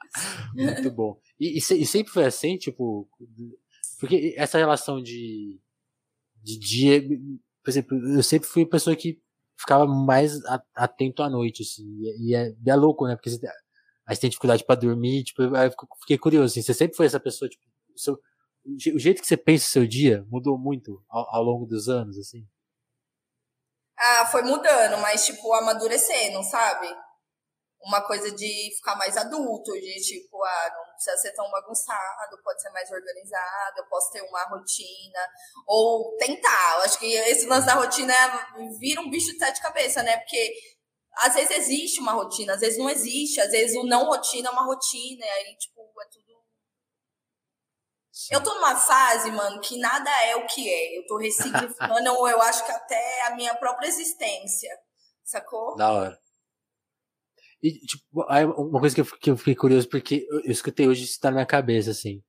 Speaker 1: muito bom. E, e, e sempre foi assim, tipo, porque essa relação de de dia, por exemplo, eu sempre fui uma pessoa que ficava mais atento à noite, assim, e é, e é louco, né, porque você, aí você tem dificuldade para dormir, tipo, eu fiquei curioso, assim, você sempre foi essa pessoa, tipo, o, seu, o jeito que você pensa o seu dia mudou muito ao, ao longo dos anos, assim?
Speaker 2: Ah, foi mudando, mas, tipo, amadurecendo, sabe? uma coisa de ficar mais adulto, de tipo, ah, não precisa ser tão bagunçado, pode ser mais organizado, eu posso ter uma rotina, ou tentar. Eu acho que esse lance da rotina vira um bicho de sete cabeças, né? Porque às vezes existe uma rotina, às vezes não existe, às vezes o não rotina é uma rotina, e aí, tipo, é tudo. Eu tô numa fase, mano, que nada é o que é. Eu tô ressignificando, eu acho que até a minha própria existência. Sacou?
Speaker 1: Da hora. E, tipo, uma coisa que eu, que eu fiquei curioso, porque eu, escutei hoje isso tá na minha cabeça, assim.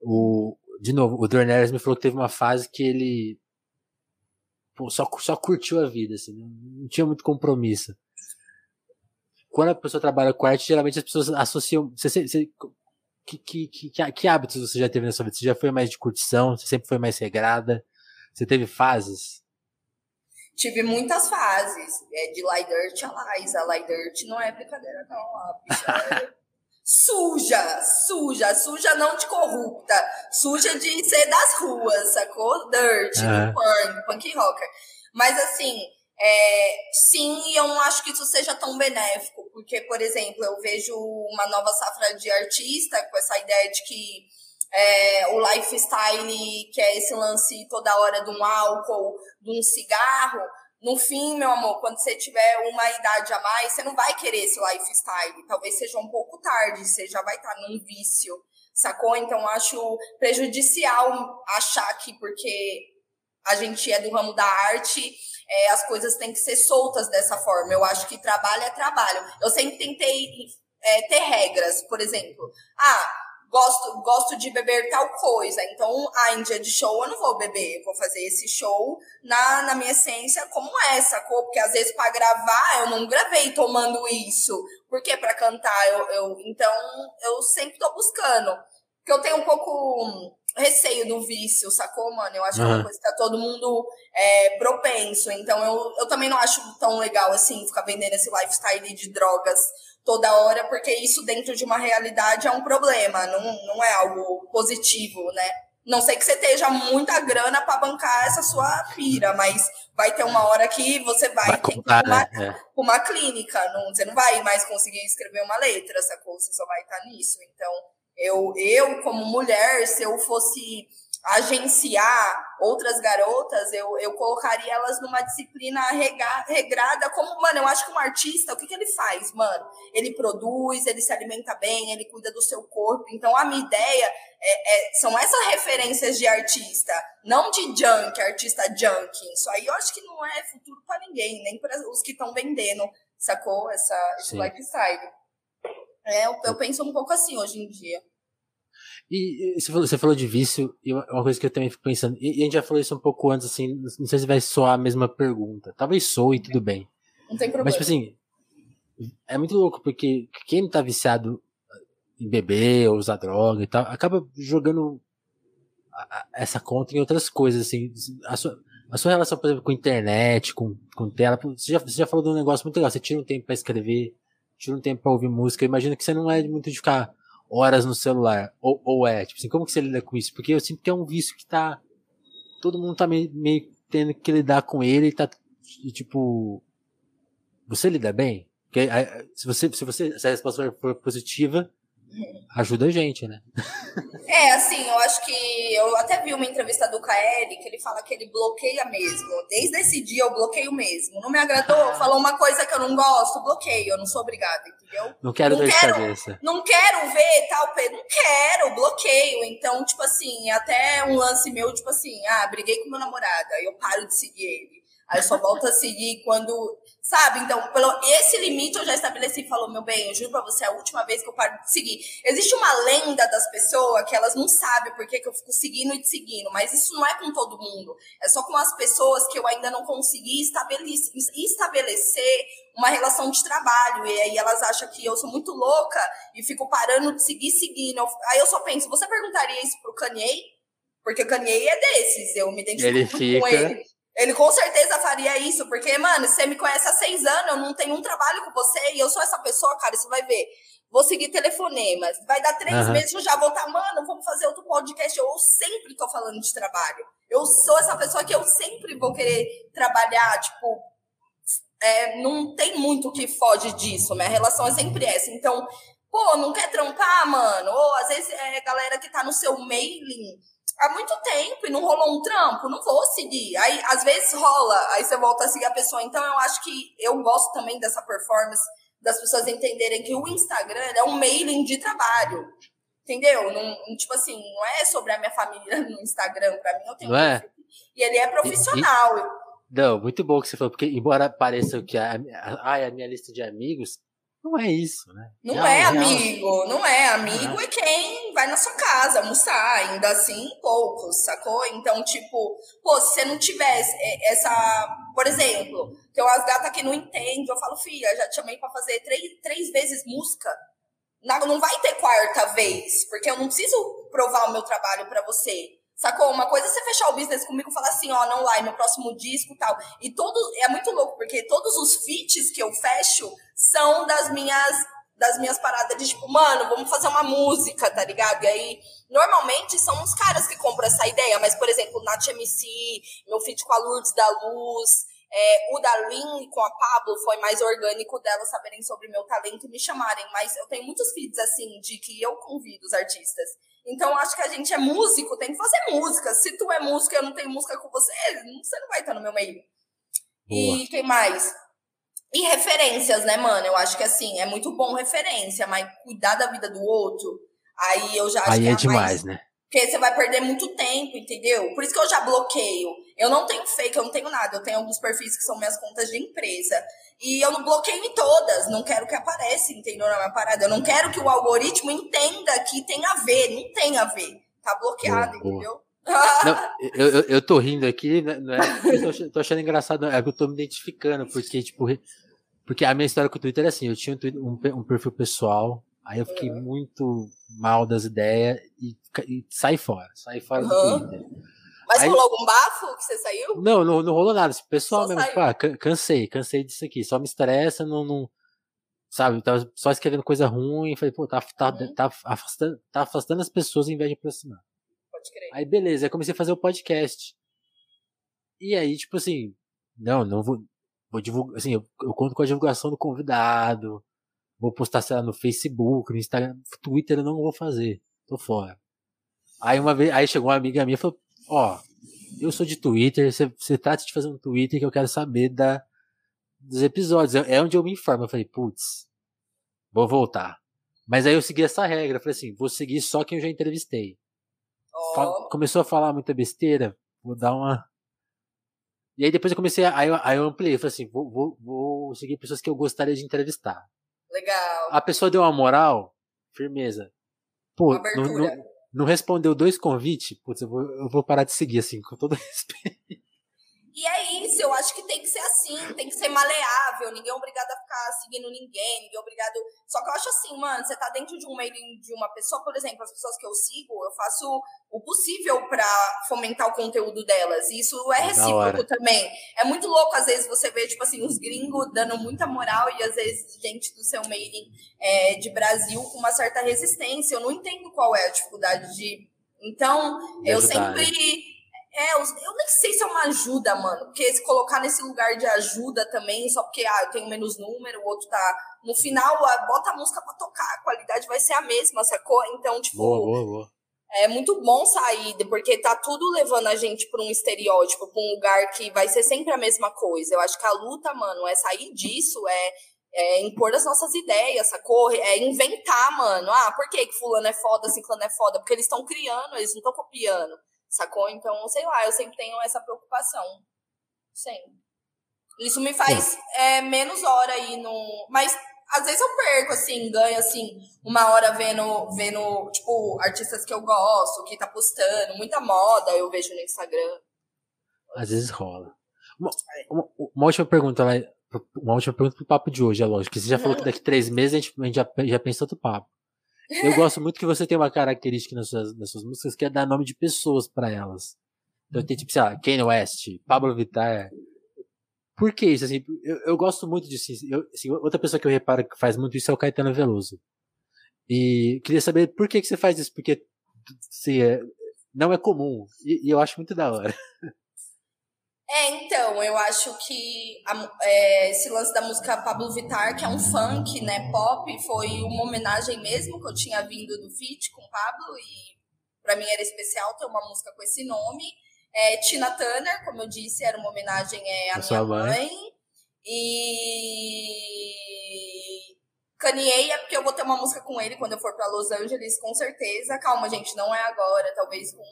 Speaker 1: O, de novo, o Dornelis me falou que teve uma fase que ele pô, só, só curtiu a vida, assim, não, não tinha muito compromisso. Quando a pessoa trabalha com arte, geralmente as pessoas associam. Você, você, que, que, que, que, hábitos você já teve na sua vida? Você já foi mais de curtição? Você sempre foi mais regrada? Você teve fases?
Speaker 2: Tive muitas fases. É, de Light Dirt a Liza. Light Dirt não é brincadeira, não. A bicha é suja, suja. Suja não de corrupta. Suja de ser das ruas, sacou? Dirt, uhum. punk, punk rocker. Mas assim, é, sim, eu não acho que isso seja tão benéfico, porque, por exemplo, eu vejo uma nova safra de artista com essa ideia de que é, o lifestyle, que é esse lance toda hora de um álcool, de um cigarro, no fim, meu amor, quando você tiver uma idade a mais, você não vai querer esse lifestyle. Talvez seja um pouco tarde, você já vai estar num vício, sacou? Então, acho prejudicial achar que porque a gente é do ramo da arte, é, as coisas têm que ser soltas dessa forma. Eu acho que trabalho é trabalho. Eu sempre tentei é, ter regras, por exemplo. Ah, gosto, gosto de beber tal coisa. Então, ah, em dia de show eu não vou beber, vou fazer esse show na, na minha essência como sacou? Porque às vezes para gravar eu não gravei tomando isso. Porque para cantar eu, eu. Então, eu sempre tô buscando. Porque eu tenho um pouco receio do vício, sacou, mano? Eu acho uhum. que é uma coisa que tá todo mundo é, propenso. Então, eu, eu também não acho tão legal, assim, ficar vendendo esse lifestyle de drogas toda hora, porque isso dentro de uma realidade é um problema, não, não é algo positivo, né? Não sei que você esteja muita grana para bancar essa sua pira, mas vai ter uma hora que você vai, vai ter contar, uma, né? é. uma clínica, não, você não vai mais conseguir escrever uma letra, sacou? Você só vai estar nisso. Então, eu, eu como mulher, se eu fosse agenciar outras garotas, eu, eu colocaria elas numa disciplina rega, regrada, como, mano, eu acho que um artista, o que, que ele faz, mano? Ele produz, ele se alimenta bem, ele cuida do seu corpo. Então, a minha ideia é, é, são essas referências de artista, não de junk, artista junk. Isso aí eu acho que não é futuro para ninguém, nem para os que estão vendendo, sacou? Essa, esse lifestyle. É, eu, eu penso um pouco assim hoje em dia.
Speaker 1: E você falou, você falou de vício, e uma coisa que eu também fico pensando, e a gente já falou isso um pouco antes, assim, não sei se vai soar a mesma pergunta. Talvez soe, tudo bem.
Speaker 2: Não tem problema.
Speaker 1: Mas, tipo assim, é muito louco, porque quem tá viciado em beber ou usar droga e tal, acaba jogando essa conta em outras coisas, assim. A sua, a sua relação, por exemplo, com internet, com, com tela, você já, você já falou de um negócio muito legal, você tira um tempo para escrever, tira um tempo para ouvir música, eu imagino que você não é muito de ficar horas no celular. Ou, ou é, tipo assim, como que você lida com isso? Porque eu sinto que é um vício que tá. Todo mundo tá meio, meio tendo que lidar com ele e tá. E, tipo. Você lida bem? Porque se você, se você, se a resposta for positiva, ajuda a gente, né?
Speaker 2: É, assim, eu acho que eu até vi uma entrevista do KL que ele fala que ele bloqueia mesmo. Desde esse dia eu bloqueio mesmo. Não me agradou, ah. falou uma coisa que eu não gosto, bloqueio, eu não sou obrigada, entendeu?
Speaker 1: Não quero não quero, cabeça.
Speaker 2: Não quero ver tal, não quero, bloqueio. Então, tipo assim, até um lance meu, tipo assim, ah, briguei com meu namorado, aí eu paro de seguir ele. Aí eu só volto a seguir quando Sabe? Então, pelo esse limite eu já estabeleci e falou, meu bem, eu juro pra você, é a última vez que eu paro de seguir. Existe uma lenda das pessoas que elas não sabem por que, que eu fico seguindo e te seguindo, mas isso não é com todo mundo. É só com as pessoas que eu ainda não consegui estabelecer, estabelecer uma relação de trabalho. E aí elas acham que eu sou muito louca e fico parando de seguir, seguindo. Aí eu só penso, você perguntaria isso pro Kanye? Porque o Kanye é desses, eu me identifico
Speaker 1: ele fica... com ele.
Speaker 2: Ele com certeza faria isso, porque, mano, você me conhece há seis anos, eu não tenho um trabalho com você e eu sou essa pessoa, cara, você vai ver. Vou seguir telefonemas. Vai dar três uhum. meses, eu já vou estar, mano, vamos fazer outro podcast. Eu sempre tô falando de trabalho. Eu sou essa pessoa que eu sempre vou querer trabalhar, tipo, é, não tem muito que foge disso. Minha relação é sempre essa. Então, pô, não quer trampar, mano? Ou às vezes é galera que tá no seu mailing há muito tempo e não rolou um trampo, não vou seguir. Aí, às vezes rola, aí você volta a seguir a pessoa. Então, eu acho que eu gosto também dessa performance, das pessoas entenderem que o Instagram é um mailing de trabalho. Entendeu? Não, tipo assim, não é sobre a minha família no Instagram, pra mim eu tenho.
Speaker 1: Não é?
Speaker 2: E ele é profissional. E, e,
Speaker 1: não, muito bom que você falou, porque embora pareça que a, a, a minha lista de amigos, não é isso, né?
Speaker 2: Não é amigo, não é. Amigo é. é quem vai na sua casa almoçar, ainda assim, poucos, sacou? Então, tipo, pô, se você não tivesse essa. Por exemplo, tem umas gatas que não entendem, eu falo, filha, já te chamei pra fazer três, três vezes música. Não vai ter quarta vez, porque eu não preciso provar o meu trabalho para você. Sacou? Uma coisa é você fechar o business comigo e falar assim, ó, não lá, meu próximo disco tal. E todos, é muito louco, porque todos os feats que eu fecho são das minhas das minhas paradas de tipo, mano, vamos fazer uma música, tá ligado? E aí, normalmente são os caras que compram essa ideia, mas, por exemplo, Nath MC, meu feat com a Lourdes da Luz, é, o da Lin com a Pablo foi mais orgânico delas saberem sobre meu talento e me chamarem. Mas eu tenho muitos feeds assim de que eu convido os artistas. Então acho que a gente é músico, tem que fazer música. Se tu é músico e eu não tenho música com você, você não vai estar no meu meio. Boa. E quem mais? E referências, né, mano? Eu acho que assim, é muito bom referência, mas cuidar da vida do outro, aí eu já acho
Speaker 1: aí
Speaker 2: que
Speaker 1: é, é demais, mais... né?
Speaker 2: Porque você vai perder muito tempo, entendeu? Por isso que eu já bloqueio. Eu não tenho fake, eu não tenho nada. Eu tenho alguns perfis que são minhas contas de empresa. E eu não bloqueio em todas. Não quero que apareça, entendeu? Na minha parada. Eu não quero que o algoritmo entenda que tem a ver. Não tem a ver. Tá bloqueado, entendeu?
Speaker 1: Não, eu, eu, eu, tô rindo aqui, né, não é, eu tô, achando engraçado, é que eu tô me identificando, porque, tipo, porque a minha história com o Twitter é assim, eu tinha um, um perfil pessoal, Aí eu fiquei muito mal das ideias e, e saí fora. Saí fora uhum. do Twitter.
Speaker 2: Mas aí, rolou algum bafo que você saiu?
Speaker 1: Não, não, não rolou nada. O pessoal só mesmo, tipo, ah, cansei, cansei disso aqui. Só me estressa, não, não. Sabe, tava só escrevendo coisa ruim. Falei, pô, tá, tá, uhum. tá, afastando, tá afastando as pessoas em vez de aproximar.
Speaker 2: Pode crer.
Speaker 1: Aí beleza, aí comecei a fazer o podcast. E aí, tipo assim, não, não vou. Vou divulgar. Assim, eu, eu conto com a divulgação do convidado Vou postar, sei lá, no Facebook, no Instagram, Twitter eu não vou fazer. Tô fora. Aí uma vez, aí chegou uma amiga minha e falou, ó, eu sou de Twitter, você, você trata de fazer um Twitter que eu quero saber da, dos episódios. É onde eu me informo. Eu falei, putz, vou voltar. Mas aí eu segui essa regra. Eu falei assim, vou seguir só quem eu já entrevistei. Oh. Começou a falar muita besteira, vou dar uma. E aí depois eu comecei a. Aí eu, aí eu ampliei. Falei assim, vou, vou, vou seguir pessoas que eu gostaria de entrevistar.
Speaker 2: Legal.
Speaker 1: A pessoa deu uma moral, firmeza. Pô, não, não, não, respondeu dois convites, putz, eu vou, eu vou parar de seguir, assim, com todo respeito.
Speaker 2: E é isso, eu acho que tem que ser assim, tem que ser maleável, ninguém é obrigado a ficar seguindo ninguém, ninguém é obrigado. Só que eu acho assim, mano, você tá dentro de um mailing de uma pessoa, por exemplo, as pessoas que eu sigo, eu faço o possível para fomentar o conteúdo delas. E isso é recíproco também. É muito louco, às vezes, você vê, tipo assim, os gringos dando muita moral e às vezes gente do seu mailing é, de Brasil com uma certa resistência. Eu não entendo qual é a dificuldade de. Então, eu sempre é, eu nem sei se é uma ajuda, mano. Porque se colocar nesse lugar de ajuda também, só porque ah, eu tenho menos número, o outro tá. No final, bota a música pra tocar, a qualidade vai ser a mesma, sacou? Então, tipo.
Speaker 1: Boa, boa, boa.
Speaker 2: É muito bom sair, porque tá tudo levando a gente pra um estereótipo, pra um lugar que vai ser sempre a mesma coisa. Eu acho que a luta, mano, é sair disso, é, é impor as nossas ideias, sacou? É inventar, mano. Ah, por que, que fulano é foda, ciclano é foda? Porque eles estão criando, eles não estão copiando sacou? Então, sei lá, eu sempre tenho essa preocupação. Sempre. Isso me faz é, menos hora aí no. Mas às vezes eu perco, assim, ganho, assim, uma hora vendo, vendo, tipo, artistas que eu gosto, que tá postando, muita moda eu vejo no Instagram.
Speaker 1: Às vezes rola. Uma, uma, uma última pergunta, uma última pergunta pro papo de hoje, é lógico. Você já falou que daqui três meses a gente, a gente já, já pensa outro papo. Eu gosto muito que você tem uma característica nas suas, nas suas músicas que é dar nome de pessoas para elas. Então tem tipo, sei lá, Kanye West, Pablo Vittar. Por que isso? Assim, eu, eu gosto muito disso. Eu, assim, outra pessoa que eu reparo que faz muito isso é o Caetano Veloso. E queria saber por que, que você faz isso, porque assim, é, não é comum. E, e eu acho muito da hora.
Speaker 2: É, então, eu acho que a, é, esse lance da música Pablo Vittar, que é um funk, né, pop, foi uma homenagem mesmo que eu tinha vindo do feat com Pablo e para mim era especial ter uma música com esse nome. É, Tina Turner, como eu disse, era uma homenagem é, à minha mãe. mãe. E Kanye é porque eu vou ter uma música com ele quando eu for para Los Angeles, com certeza. Calma, gente, não é agora, talvez com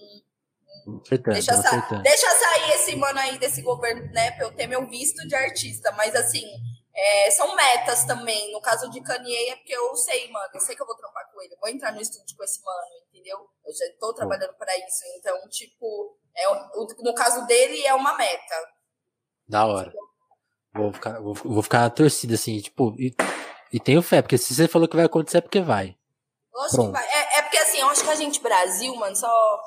Speaker 2: deixa, sa deixa sair esse mano aí desse governo, né? Pra eu ter meu visto de artista. Mas assim, é, são metas também. No caso de Kanye, é porque eu sei, mano, eu sei que eu vou trampar com ele, vou entrar no estúdio com esse mano, entendeu? Eu já tô trabalhando para isso. Então, tipo, é, no caso dele, é uma meta.
Speaker 1: Da hora. Vou ficar, vou, vou ficar na torcida, assim, tipo, e, e tenho fé, porque se você falou que vai acontecer é porque vai.
Speaker 2: Lógico que vai. É, é porque assim, eu acho que a gente, Brasil, mano, só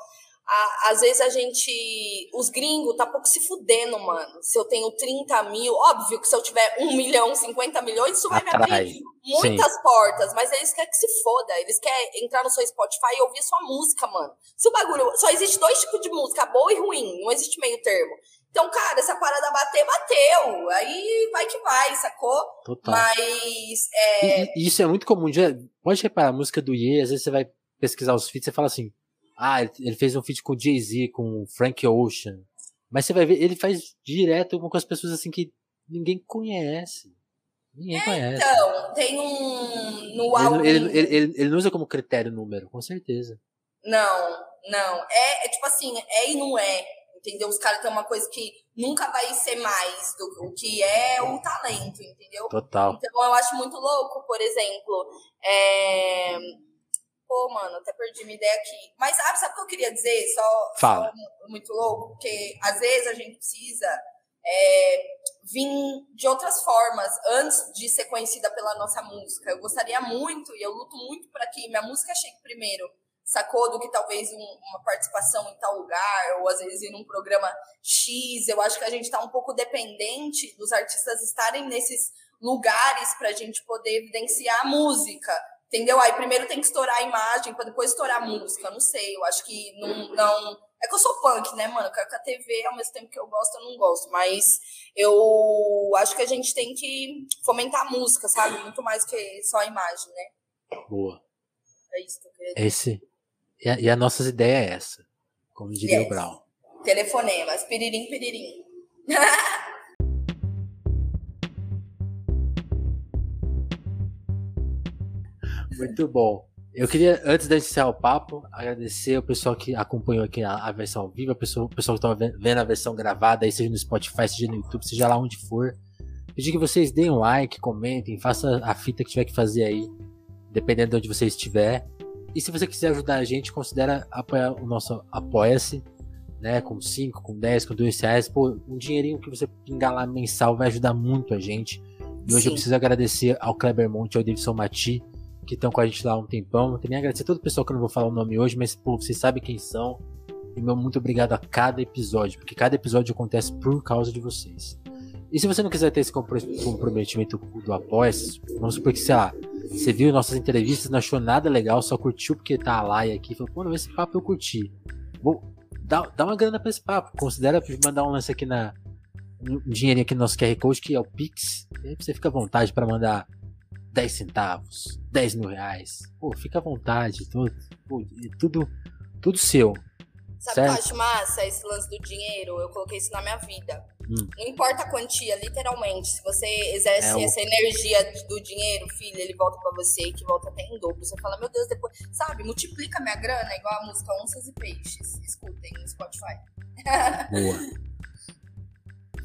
Speaker 2: a, às vezes a gente. Os gringos tá pouco se fudendo, mano. Se eu tenho 30 mil, óbvio que se eu tiver 1 milhão, 50 milhões, isso vai Atrai. me abrir muitas Sim. portas. Mas eles querem que se foda. Eles querem entrar no seu Spotify e ouvir sua música, mano. Se o bagulho. Só existe dois tipos de música, boa e ruim. Não existe meio termo. Então, cara, essa parada bater, bateu. Aí vai que vai, sacou? Total. Mas. É...
Speaker 1: E, isso é muito comum. Pode reparar, a música do Ye, às vezes você vai pesquisar os feats e fala assim ah, ele fez um feat com Jay-Z, com Frank Ocean. Mas você vai ver, ele faz direto com as pessoas assim que ninguém conhece. Ninguém é, conhece.
Speaker 2: Então, tem um. No álbum.
Speaker 1: Ele, ele, ele, ele, não usa como critério número, com certeza.
Speaker 2: Não, não. É, é tipo assim, é e não é. Entendeu? Os caras têm uma coisa que nunca vai ser mais do que é o talento, entendeu?
Speaker 1: Total.
Speaker 2: Então eu acho muito louco, por exemplo. É Pô, mano, até perdi minha ideia aqui. Mas sabe, sabe o que eu queria dizer? Só,
Speaker 1: Fala.
Speaker 2: só muito louco, porque às vezes a gente precisa é, vir de outras formas antes de ser conhecida pela nossa música. Eu gostaria muito, e eu luto muito para que minha música chegue primeiro, sacou? Do que talvez um, uma participação em tal lugar, ou às vezes em um programa X. Eu acho que a gente está um pouco dependente dos artistas estarem nesses lugares para a gente poder evidenciar a música. Entendeu? Aí primeiro tem que estourar a imagem para depois estourar a música. Não sei, eu acho que não, não. É que eu sou punk, né, mano? Eu quero que a TV, ao mesmo tempo que eu gosto, eu não gosto. Mas eu acho que a gente tem que fomentar a música, sabe? Muito mais que só a imagem, né?
Speaker 1: Boa.
Speaker 2: É isso que eu queria dizer.
Speaker 1: Esse. E a, e a nossa ideia é essa. Como diria yes. o Brown.
Speaker 2: Telefonemas. Piririm, piririm.
Speaker 1: Muito bom. Eu queria, antes de iniciar o papo, agradecer o pessoal que acompanhou aqui a, a versão ao vivo, o pessoal, o pessoal que estava vendo a versão gravada, aí seja no Spotify, seja no YouTube, seja lá onde for. Pedir que vocês deem um like, comentem, faça a fita que tiver que fazer aí, dependendo de onde você estiver. E se você quiser ajudar a gente, considera apoiar o nosso Apoia-se, né? Com 5, com 10, com 2 reais. Pô, um dinheirinho que você pingar lá mensal vai ajudar muito a gente. E hoje Sim. eu preciso agradecer ao Kleber Monte e ao Davidson Mati, que estão com a gente lá há um tempão. Também agradecer a todo o pessoal que eu não vou falar o nome hoje, mas pô, vocês sabem quem são. E meu muito obrigado a cada episódio, porque cada episódio acontece por causa de vocês. E se você não quiser ter esse comprometimento do apoia vamos supor que, sei lá, você viu nossas entrevistas, não achou nada legal, só curtiu porque tá a Laia aqui, falou, pô, esse papo eu curti. Vou, dá, dá uma grana pra esse papo, considera mandar um lance aqui na. Um dinheirinho aqui no nosso QR Code, que é o Pix. E aí você fica à vontade para mandar 10 centavos, 10 mil reais. Pô, fica à vontade, tudo, pô, tudo, tudo seu.
Speaker 2: Sabe o que eu acho massa? Esse lance do dinheiro, eu coloquei isso na minha vida. Hum. Não importa a quantia, literalmente. Se você exerce é essa o... energia do dinheiro, filho, ele volta para você, que volta até em dobro. Você fala, meu Deus, depois. Sabe, multiplica minha grana, igual a música Onças e Peixes. Escutem no Spotify.
Speaker 1: Boa.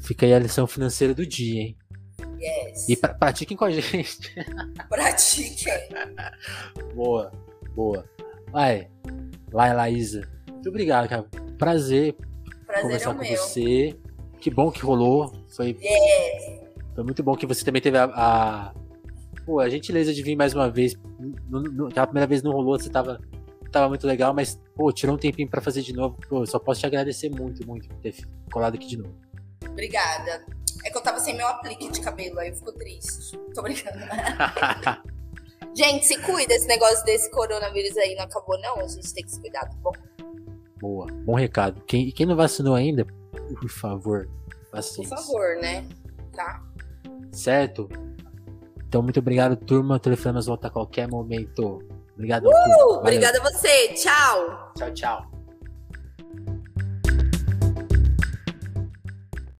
Speaker 1: Fica aí a lição financeira do dia, hein?
Speaker 2: Yes.
Speaker 1: E pra, pratiquem com a gente.
Speaker 2: Pratiquem.
Speaker 1: boa, boa. Vai, vai, Laísa. Muito obrigado, cara. Prazer,
Speaker 2: Prazer
Speaker 1: conversar
Speaker 2: é
Speaker 1: com
Speaker 2: meu.
Speaker 1: você. Que bom que rolou. Foi,
Speaker 2: yes.
Speaker 1: foi muito bom que você também teve a, a, pô, a gentileza de vir mais uma vez. No, no, aquela primeira vez não rolou, você tava, tava muito legal, mas pô, tirou um tempinho para fazer de novo. Pô, só posso te agradecer muito, muito por ter colado aqui de novo.
Speaker 2: Obrigada. É que eu tava sem meu aplique de cabelo, aí eu fico triste. Tô brincando. gente, se cuida, esse negócio desse coronavírus aí não acabou, não. A gente tem que se cuidar, tá bom?
Speaker 1: Boa, bom recado. Quem, quem não vacinou ainda, por favor, vacine.
Speaker 2: Por favor, né? Tá?
Speaker 1: Certo? Então, muito obrigado, turma. O Telefonemas volta a qualquer momento. Obrigado.
Speaker 2: Uh, obrigada a você. Tchau.
Speaker 1: Tchau, tchau.